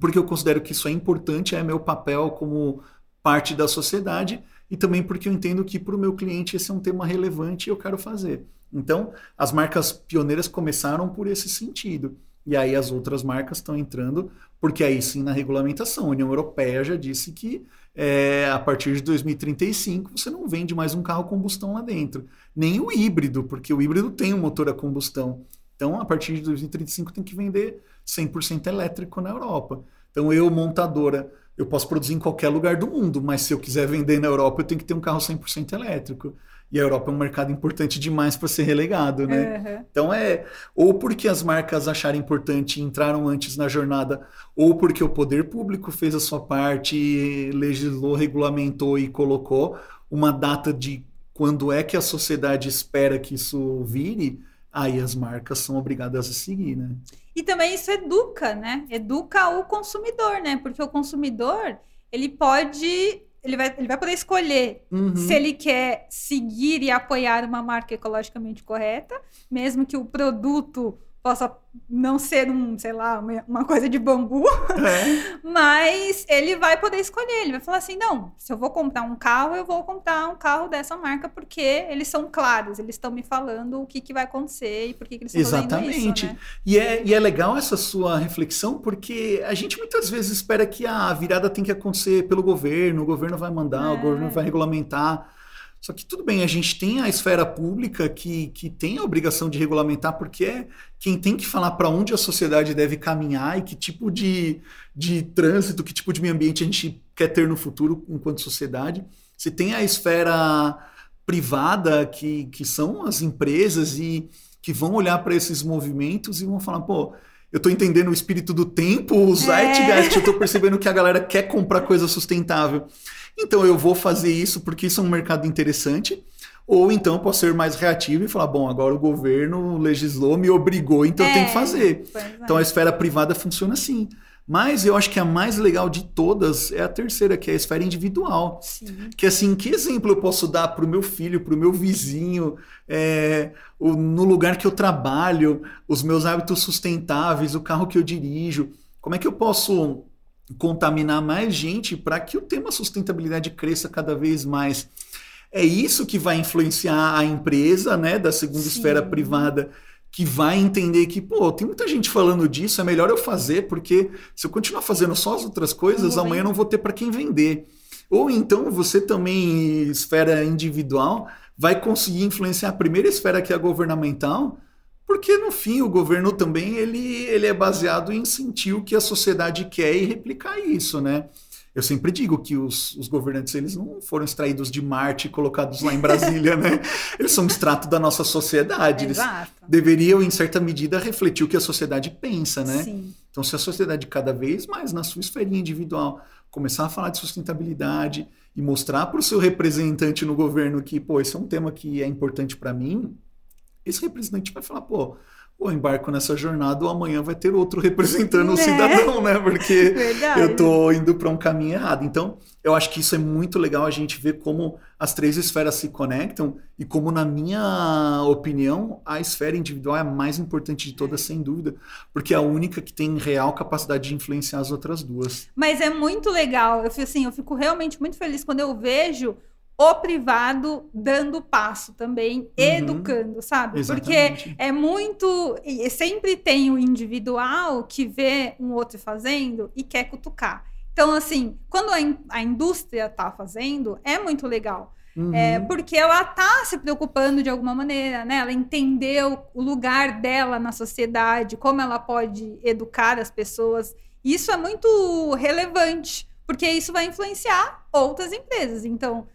porque eu considero que isso é importante, é meu papel como parte da sociedade, e também porque eu entendo que para o meu cliente esse é um tema relevante e eu quero fazer. Então, as marcas pioneiras começaram por esse sentido. E aí as outras marcas estão entrando, porque aí sim na regulamentação. A União Europeia já disse que é, a partir de 2035 você não vende mais um carro combustão lá dentro. Nem o híbrido, porque o híbrido tem um motor a combustão. Então, a partir de 2035 tem que vender 100% elétrico na Europa. Então, eu, montadora, eu posso produzir em qualquer lugar do mundo, mas se eu quiser vender na Europa, eu tenho que ter um carro 100% elétrico. E a Europa é um mercado importante demais para ser relegado, né? Uhum. Então é ou porque as marcas acharam importante e entraram antes na jornada, ou porque o poder público fez a sua parte, legislou, regulamentou e colocou uma data de quando é que a sociedade espera que isso vire, aí as marcas são obrigadas a seguir, né? E também isso educa, né? Educa o consumidor, né? Porque o consumidor, ele pode ele vai, ele vai poder escolher uhum. se ele quer seguir e apoiar uma marca ecologicamente correta, mesmo que o produto possa não ser um, sei lá, uma coisa de bambu, é. mas ele vai poder escolher, ele vai falar assim, não, se eu vou comprar um carro, eu vou comprar um carro dessa marca porque eles são claros, eles estão me falando o que, que vai acontecer e por que, que eles estão Exatamente. fazendo isso, né? E é, e é legal essa sua reflexão porque a gente muitas vezes espera que a virada tem que acontecer pelo governo, o governo vai mandar, é. o governo vai regulamentar, Só que tudo bem, a gente tem a esfera pública que, que tem a obrigação de regulamentar, porque é quem tem que falar para onde a sociedade deve caminhar e que tipo de, de trânsito, que tipo de meio ambiente a gente quer ter no futuro enquanto sociedade. Você tem a esfera privada, que, que são as empresas e que vão olhar para esses movimentos e vão falar, pô, eu estou entendendo o espírito do tempo, o zeitgeist, é. eu estou percebendo que a galera quer comprar coisa sustentável. Então eu vou fazer isso porque isso é um mercado interessante. Ou então posso ser mais reativo e falar, bom, agora o governo legislou, me obrigou, então é, eu tenho que é, fazer. Então a esfera privada funciona assim. Mas eu acho que a mais legal de todas é a terceira, que é a esfera individual. Sim. Que assim, que exemplo eu posso dar para o meu filho, para o meu vizinho, é, o, no lugar que eu trabalho, os meus hábitos sustentáveis, o carro que eu dirijo? Como é que eu posso contaminar mais gente para que o tema sustentabilidade cresça cada vez mais? É isso que vai influenciar a empresa, né, da segunda Sim. esfera privada que vai entender que, pô, tem muita gente falando disso, é melhor eu fazer, porque se eu continuar fazendo só as outras coisas, amanhã eu não vou ter para quem vender. Ou então você também, esfera individual, vai conseguir influenciar a primeira esfera que é a governamental, porque no fim o governo também ele, ele é baseado em sentir o que a sociedade quer e replicar isso, né? Eu sempre digo que os, os, governantes eles não foram extraídos de Marte e colocados lá em Brasília, né? Eles são um extrato da nossa sociedade. Eles Exato. deveriam, em certa medida, refletir o que a sociedade pensa, né? Sim. Então, se a sociedade cada vez mais na sua esferinha individual começar a falar de sustentabilidade e mostrar para o seu representante no governo que, pô, esse é um tema que é importante para mim, esse representante vai falar, pô, ou embarco nessa jornada ou amanhã vai ter outro representando o um cidadão, né? Porque Verdade. eu tô indo para um caminho errado. Então, eu acho que isso é muito legal a gente ver como as três esferas se conectam e como, na minha opinião, a esfera individual é a mais importante de todas, sem dúvida, porque é a única que tem real capacidade de influenciar as outras duas. Mas é muito legal. Eu, assim, eu fico realmente muito feliz quando eu vejo o privado dando passo também, uhum. educando, sabe? Exatamente. Porque é muito. E sempre tem o individual que vê um outro fazendo e quer cutucar. Então, assim, quando a, in a indústria está fazendo, é muito legal. Uhum. É, porque ela está se preocupando de alguma maneira, né? Ela entendeu o lugar dela na sociedade, como ela pode educar as pessoas. Isso é muito relevante, porque isso vai influenciar outras empresas. Então,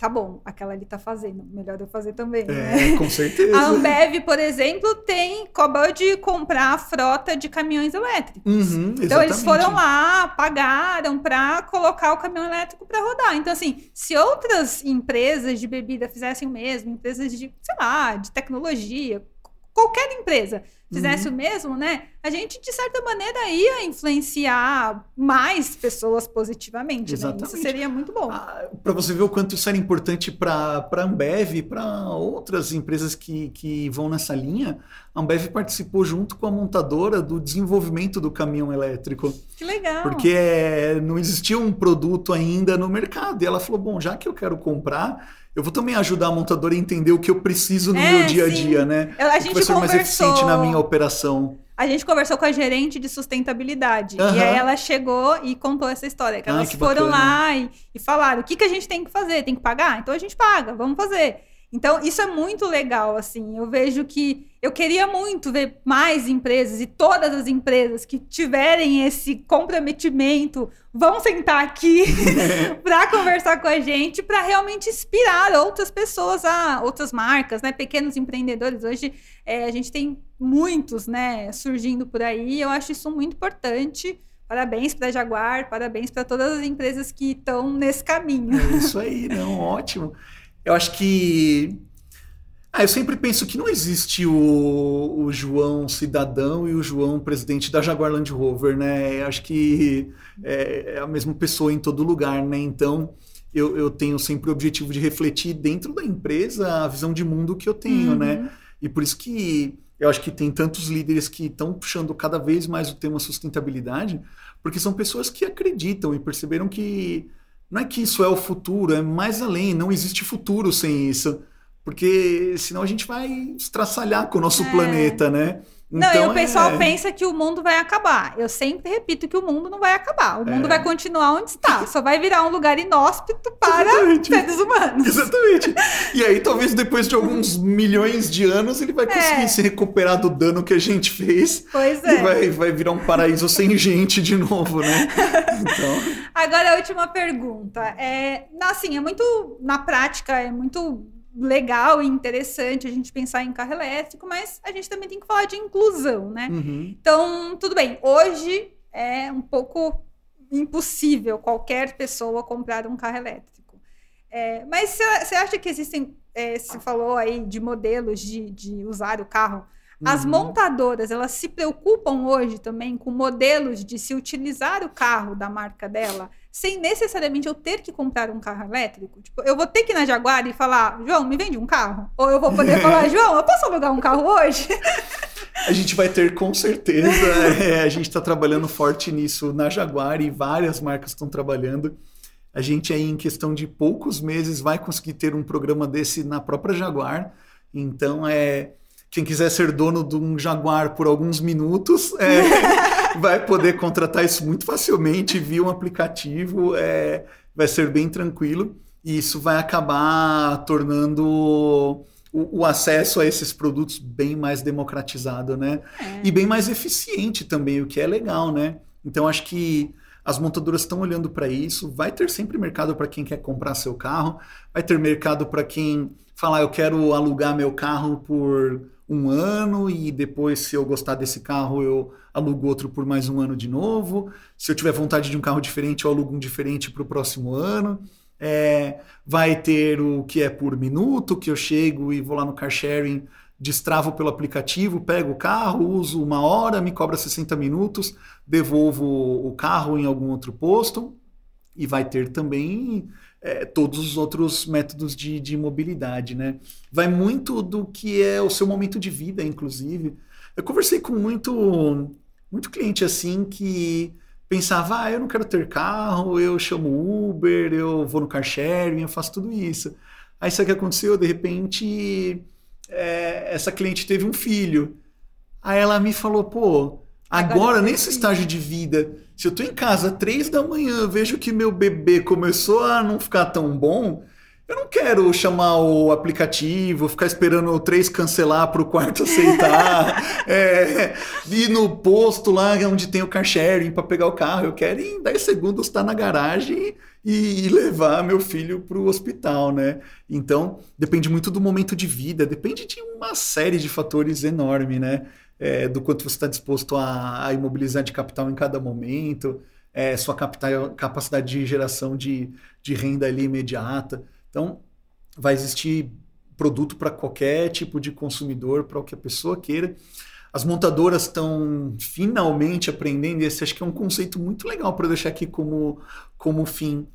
tá bom, aquela ali tá fazendo, melhor eu fazer também. É, né? com certeza. A Ambev, por exemplo, tem acabou de comprar a frota de caminhões elétricos. Uhum, então eles foram lá, pagaram para colocar o caminhão elétrico para rodar. Então assim, se outras empresas de bebida fizessem o mesmo, empresas de, sei lá, de tecnologia, qualquer empresa fizesse uhum. o mesmo, né? A gente, de certa maneira, ia influenciar mais pessoas positivamente. Exatamente. Né? Isso seria muito bom. Ah, para você ver o quanto isso era importante para a Ambev e para outras empresas que, que vão nessa linha, a Ambev participou junto com a montadora do desenvolvimento do caminhão elétrico. Que legal! Porque é, não existia um produto ainda no mercado. E ela falou: bom, já que eu quero comprar eu vou também ajudar a montadora a entender o que eu preciso no é, meu dia a dia, né? a gente o que vai ser mais eficiente na minha operação. A gente conversou com a gerente de sustentabilidade. Uhum. E aí ela chegou e contou essa história. Que elas que foram lá e, e falaram: o que, que a gente tem que fazer? Tem que pagar? Então a gente paga, vamos fazer. Então, isso é muito legal, assim. Eu vejo que eu queria muito ver mais empresas e todas as empresas que tiverem esse comprometimento vão sentar aqui para conversar com a gente, para realmente inspirar outras pessoas, a outras marcas, né? Pequenos empreendedores. Hoje é, a gente tem muitos, né, surgindo por aí. Eu acho isso muito importante. Parabéns para a Jaguar, parabéns para todas as empresas que estão nesse caminho. É isso aí, não, ótimo. Eu acho que. Ah, eu sempre penso que não existe o, o João cidadão e o João presidente da Jaguar Land Rover, né? Eu acho que é, é, a mesma pessoa em todo lugar, né? Então eu, eu tenho sempre o objetivo de refletir dentro da empresa a visão de mundo que eu tenho, né? uhum. né? E por isso que eu acho que tem tantos líderes que estão puxando cada vez mais o tema sustentabilidade, porque são pessoas que acreditam e perceberam que não é que isso é o futuro, é mais além, não existe futuro sem isso. Porque senão a gente vai estraçalhar com o nosso é. planeta, né? Não, então, e o pessoal é... pensa que o mundo vai acabar. Eu sempre repito que o mundo não vai acabar. O mundo é... vai continuar onde está. Só vai virar um lugar inóspito para Exatamente. seres humanos. Exatamente. E aí, talvez depois de alguns milhões de anos, ele vai conseguir é. se recuperar do dano que a gente fez. Pois é. E vai, vai virar um paraíso sem gente de novo, né? Então... Agora, a última pergunta. É, assim, é muito... Na prática, é muito legal e interessante a gente pensar em carro elétrico, mas a gente também tem que falar de inclusão, né? Uhum. Então, tudo bem, hoje é um pouco impossível qualquer pessoa comprar um carro elétrico. É, mas você acha que existem, é, você falou aí de modelos de, de usar o carro, as uhum. montadoras, elas se preocupam hoje também com modelos de se utilizar o carro da marca dela sem necessariamente eu ter que comprar um carro elétrico. Tipo, eu vou ter que ir na Jaguar e falar, João, me vende um carro? Ou eu vou poder falar, João, eu posso alugar um carro hoje? A gente vai ter com certeza. É, a gente está trabalhando forte nisso na Jaguar e várias marcas estão trabalhando. A gente aí, em questão de poucos meses, vai conseguir ter um programa desse na própria Jaguar. Então, é quem quiser ser dono de um Jaguar por alguns minutos é, vai poder contratar isso muito facilmente via um aplicativo. É, vai ser bem tranquilo e isso vai acabar tornando o, o, acesso a esses produtos bem mais democratizado, né? É. E bem mais eficiente também, o que é legal, né? Então acho que as montadoras estão olhando para isso. Vai ter sempre mercado para quem quer comprar seu carro, vai ter mercado para quem falar eu quero alugar meu carro por um ano e depois, se eu gostar desse carro, eu alugo outro por mais um ano de novo. Se eu tiver vontade de um carro diferente, eu alugo um diferente para o próximo ano. É, vai ter o que é por minuto, que eu chego e vou lá no car sharing, destravo pelo aplicativo, pego o carro, uso uma hora, me cobra 60 minutos, devolvo o carro em algum outro posto. E vai ter também é, todos os outros métodos de, de mobilidade, né? Vai muito do que é o seu momento de vida, inclusive. Eu conversei com muito, muito cliente assim que pensava, ah, eu não quero ter carro, eu chamo Uber, eu vou no car sharing, eu faço tudo isso. Aí sabe o que aconteceu? De repente, é, essa cliente teve um filho. Aí ela me falou, pô, agora, agora nesse estágio de vida se eu tô em casa três da manhã, vejo que meu bebê começou a não ficar tão bom, eu não quero chamar o aplicativo, ficar esperando o três cancelar para o quarto aceitar, é, ir no posto lá onde tem o car sharing para pegar o carro. Eu quero em 10 segundos estar na garagem e, e levar meu filho para o hospital, né? Então, depende muito do momento de vida, depende de uma série de fatores enorme, né? É, do quanto você está disposto a, a, imobilizar de capital em cada momento, é, sua capital, capacidade de geração de, de renda ali imediata. Então, vai existir produto para qualquer tipo de consumidor, para o que a pessoa queira. As montadoras estão finalmente aprendendo, esse acho que é um conceito muito legal para deixar aqui como, como fim.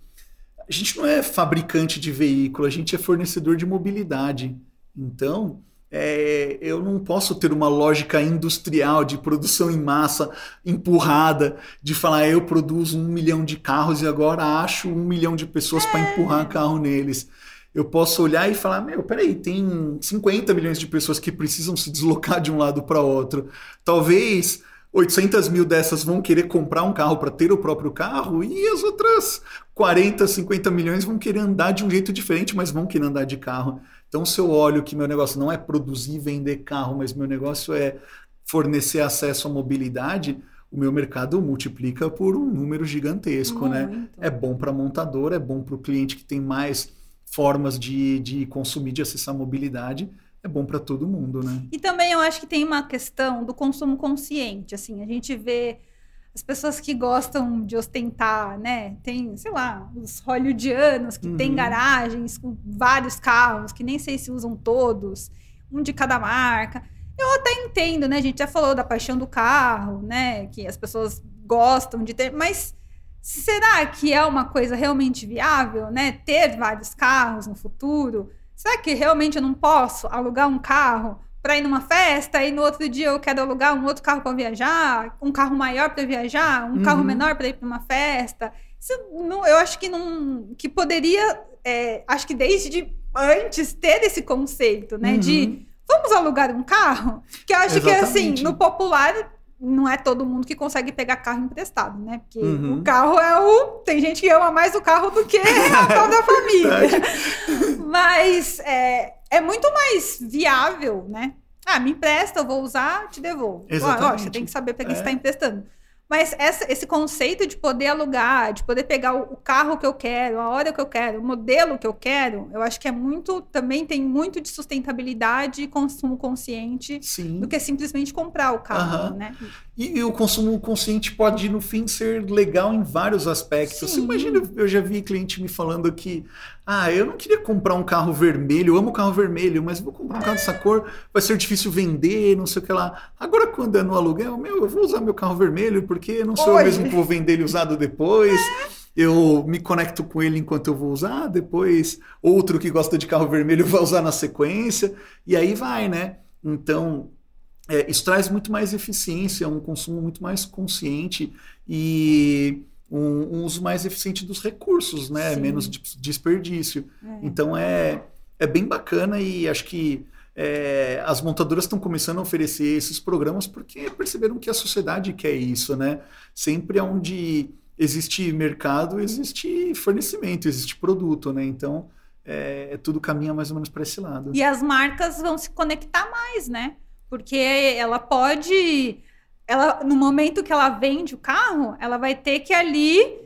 A gente não é fabricante de veículo, a gente é fornecedor de mobilidade. Então, é, eu não posso ter uma lógica industrial de produção em massa empurrada, de falar eu produzo um milhão de carros e agora acho um milhão de pessoas para empurrar carro neles. Eu posso olhar e falar, meu, peraí, tem 50 milhões de pessoas que precisam se deslocar de um lado para outro. Talvez 800 mil dessas vão querer comprar um carro para ter o próprio carro e as outras 40, 50 milhões vão querer andar de um jeito diferente, mas vão querer andar de carro. Então, se eu olho que meu negócio não é produzir e vender carro, mas meu negócio é fornecer acesso à mobilidade, o meu mercado multiplica por um número gigantesco, né? Muito. né? É bom para a montadora, é bom para o cliente que tem mais formas de, de consumir, de acessar mobilidade, é bom para todo mundo, né? E também eu acho que tem uma questão do consumo consciente, assim, a gente vê as pessoas que gostam de ostentar, né? Tem, sei lá, os hollywoodianos que uhum. têm garagens com vários carros, que nem sei se usam todos, um de cada marca. Eu até entendo, né? A gente já falou da paixão do carro, né? Que as pessoas gostam de ter, mas será que é uma coisa realmente viável, né? Ter vários carros no futuro? Será que realmente eu não posso alugar um carro para ir numa festa e no outro dia eu quero alugar um outro carro para viajar, um carro maior para viajar, um uhum. carro menor para ir para uma festa. Isso não, eu acho que não que poderia, é, acho que desde antes ter esse conceito, né? Uhum. De vamos alugar um carro? Que eu acho que assim, Exatamente. no popular não é todo mundo que consegue pegar carro emprestado, né? Porque Uhum. o carro é o. Tem gente que ama mais o carro do que a própria família. Mas é, é muito mais viável, né? Ah, me empresta, eu vou usar, te devolvo. Ó, Ó, Exatamente. você tem que saber para quem É. você está emprestando. Mas essa- esse conceito de poder alugar, de poder pegar o, carro que eu quero, a hora que eu quero, o modelo que eu quero, eu acho que é muito, também tem muito de sustentabilidade e consumo consciente Sim. do que simplesmente comprar o carro, Aham. né? E, e o consumo consciente pode, no fim, ser legal em vários aspectos. Você Sim. imagina, eu já vi cliente me falando que, ah, eu não queria comprar um carro vermelho, eu amo carro vermelho, mas vou comprar um carro dessa cor, vai ser difícil vender, não sei o que lá. Agora, quando é no aluguel, meu, eu vou usar meu carro vermelho, porque não sou eu Hoje. mesmo que vou vender ele usado depois. Eu me conecto com ele enquanto eu vou usar, depois outro que gosta de carro vermelho vai usar na sequência, e aí vai, né? Então, é, isso traz muito mais eficiência, um consumo muito mais consciente e um, um uso mais eficiente dos recursos, né? Sim. Menos de- desperdício. É. Então é, é bem bacana e acho que é, as montadoras estão começando a oferecer esses programas porque perceberam que a sociedade quer isso, né? Sempre onde existe mercado, existe fornecimento, existe produto, né? Então é, tudo caminha mais ou menos para esse lado. E as marcas vão se conectar mais, né? Porque ela pode. Ela, no momento que ela vende o carro, ela vai ter que ali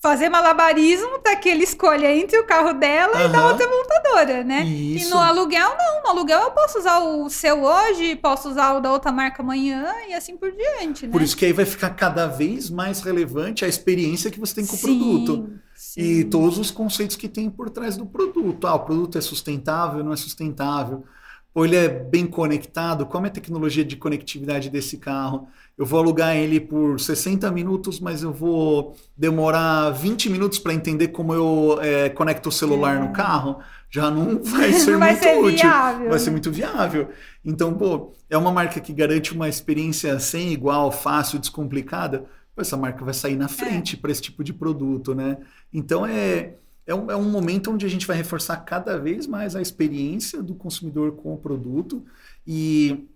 fazer malabarismo para que ele escolha entre o carro dela e da outra montadora, né? E Isso. no aluguel, não. No aluguel eu posso usar o seu hoje, posso usar o da outra marca amanhã e assim por diante, né? Por isso que aí vai ficar cada vez mais relevante a experiência que você tem com o produto. sim. E todos os conceitos que tem por trás do produto. Ah, o produto é sustentável, não é sustentável. Ou ele é bem conectado, como é a tecnologia de conectividade desse carro? Eu vou alugar ele por 60 minutos, mas eu vou demorar 20 minutos para entender como eu é, conecto o celular É. no carro. Já não vai ser Não vai muito ser útil. viável, Vai ser né? muito viável. Então, pô, é uma marca que garante uma experiência sem igual, fácil, descomplicada. Pô, essa marca vai sair na frente para esse tipo de produto, né? Então é, é, um, é um momento onde a gente vai reforçar cada vez mais a experiência do consumidor com o produto e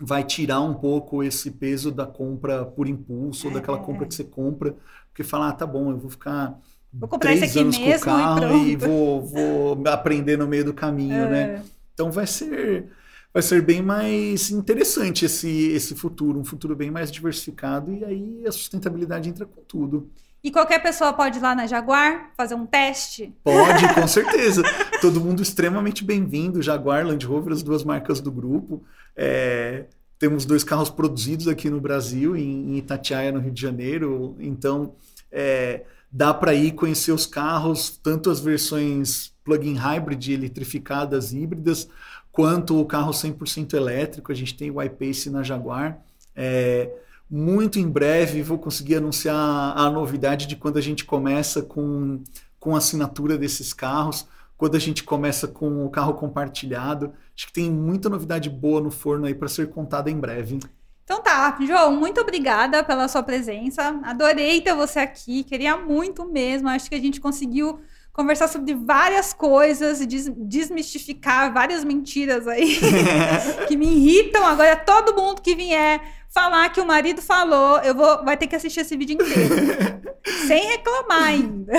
vai tirar um pouco esse peso da compra por impulso, ou daquela É. compra que você compra, porque falar, ah, tá bom, eu vou ficar Vou comprar três anos com o e carro pronto. e, vou, vou aprender no meio do caminho, né? É. Então vai ser vai ser bem mais interessante esse esse futuro, um futuro bem mais diversificado e aí a sustentabilidade entra com tudo. E qualquer pessoa pode ir lá na Jaguar fazer um teste. Pode, com certeza. Todo mundo extremamente bem-vindo. Jaguar, Land Rover, as duas marcas do grupo. É, temos dois carros produzidos aqui no Brasil, em, em Itatiaia, no Rio de Janeiro. Então, é, dá para ir conhecer os carros, tanto as versões plug-in hybrid, eletrificadas, híbridas, quanto o carro 100% elétrico. A gente tem o iPace na Jaguar. É, muito em breve vou conseguir anunciar a novidade de quando a gente começa com, com a assinatura desses carros, quando a gente começa com o carro compartilhado. Acho que tem muita novidade boa no forno aí para ser contada em breve. Então tá, João, muito obrigada pela sua presença. Adorei ter você aqui, queria muito mesmo. Acho que a gente conseguiu conversar sobre várias coisas, des desmistificar várias mentiras aí que me irritam. Agora todo mundo que vier falar que o marido falou, eu vou vai ter que assistir esse vídeo inteiro. sem reclamar ainda.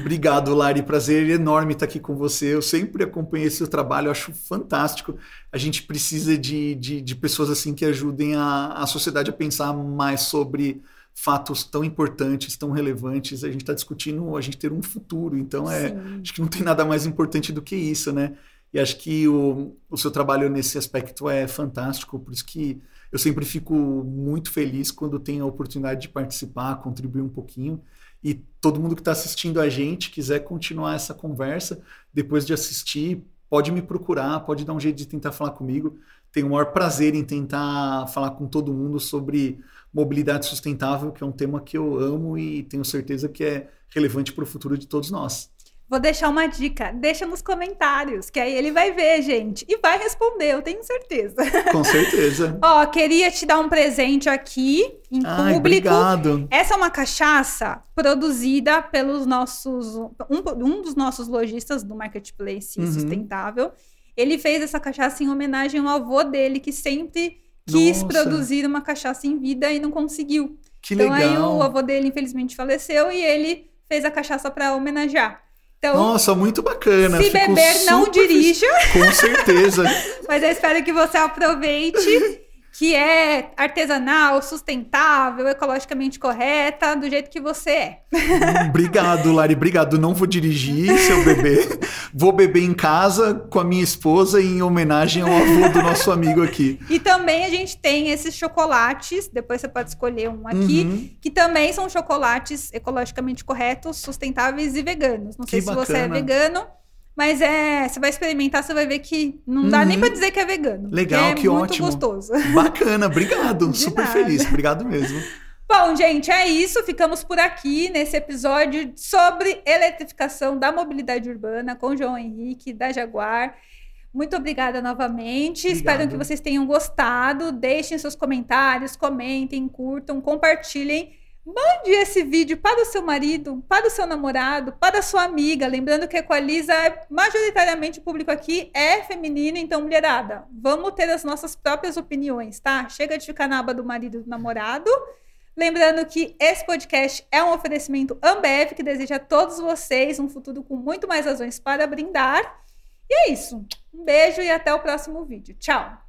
Obrigado, Lari. Prazer enorme estar aqui com você. Eu sempre acompanhei seu trabalho, acho fantástico. A gente precisa de, de, de pessoas assim que ajudem a, a sociedade a pensar mais sobre fatos tão importantes, tão relevantes. A gente está discutindo a gente ter um futuro, então é, Sim. acho que não tem nada mais importante do que isso, né? E acho que o, o seu trabalho nesse aspecto é fantástico, por isso que eu sempre fico muito feliz quando tenho a oportunidade de participar, contribuir um pouquinho. E todo mundo que está assistindo a gente quiser continuar essa conversa, depois de assistir, pode me procurar, pode dar um jeito de tentar falar comigo. Tenho o maior prazer em tentar falar com todo mundo sobre mobilidade sustentável, que é um tema que eu amo e tenho certeza que é relevante para o futuro de todos nós. Vou deixar uma dica, deixa nos comentários, que aí ele vai ver, gente, e vai responder, eu tenho certeza. Com certeza. Ó, queria te dar um presente aqui em Ai, público. obrigado. Essa é uma cachaça produzida pelos nossos um, um dos nossos lojistas do marketplace Uhum. sustentável. Ele fez essa cachaça em homenagem ao avô dele que sempre quis Nossa. produzir uma cachaça em vida e não conseguiu. Que então legal. aí o avô dele infelizmente faleceu e ele fez a cachaça para homenagear. Então, Nossa, muito bacana. se Fico beber, não dirija. Com certeza. Mas eu espero que você aproveite, que é artesanal, sustentável, ecologicamente correta, do jeito que você é. Obrigado, Lari. Obrigado. Não vou dirigir se eu beber. Vou beber em casa com a minha esposa em homenagem ao avô do nosso amigo aqui. E também a gente tem esses chocolates, depois você pode escolher um aqui, Uhum. que também são chocolates ecologicamente corretos, sustentáveis e veganos. Não sei Que se você é bacana. vegano, mas é, você vai experimentar, você vai ver que não dá Uhum. nem pra dizer que é vegano. Legal, porque que é muito ótimo. gostoso. Bacana, obrigado. De Super nada. feliz. Obrigado mesmo. Bom, gente, é isso. Ficamos por aqui nesse episódio sobre eletrificação da mobilidade urbana com João Henrique, da Jaguar. Muito obrigada novamente. Obrigado. Espero que vocês tenham gostado. Deixem seus comentários, comentem, curtam, compartilhem. Mande esse vídeo para o seu marido, para o seu namorado, para a sua amiga. Lembrando que a Equaliza, é- majoritariamente o público aqui é feminino, então, mulherada, vamos ter as nossas próprias opiniões, tá? Chega de ficar na aba do marido e do namorado. Lembrando que esse podcast é um oferecimento Ambev, que deseja a todos vocês um futuro com muito mais razões para brindar. E é isso. Um beijo e até o próximo vídeo. Tchau!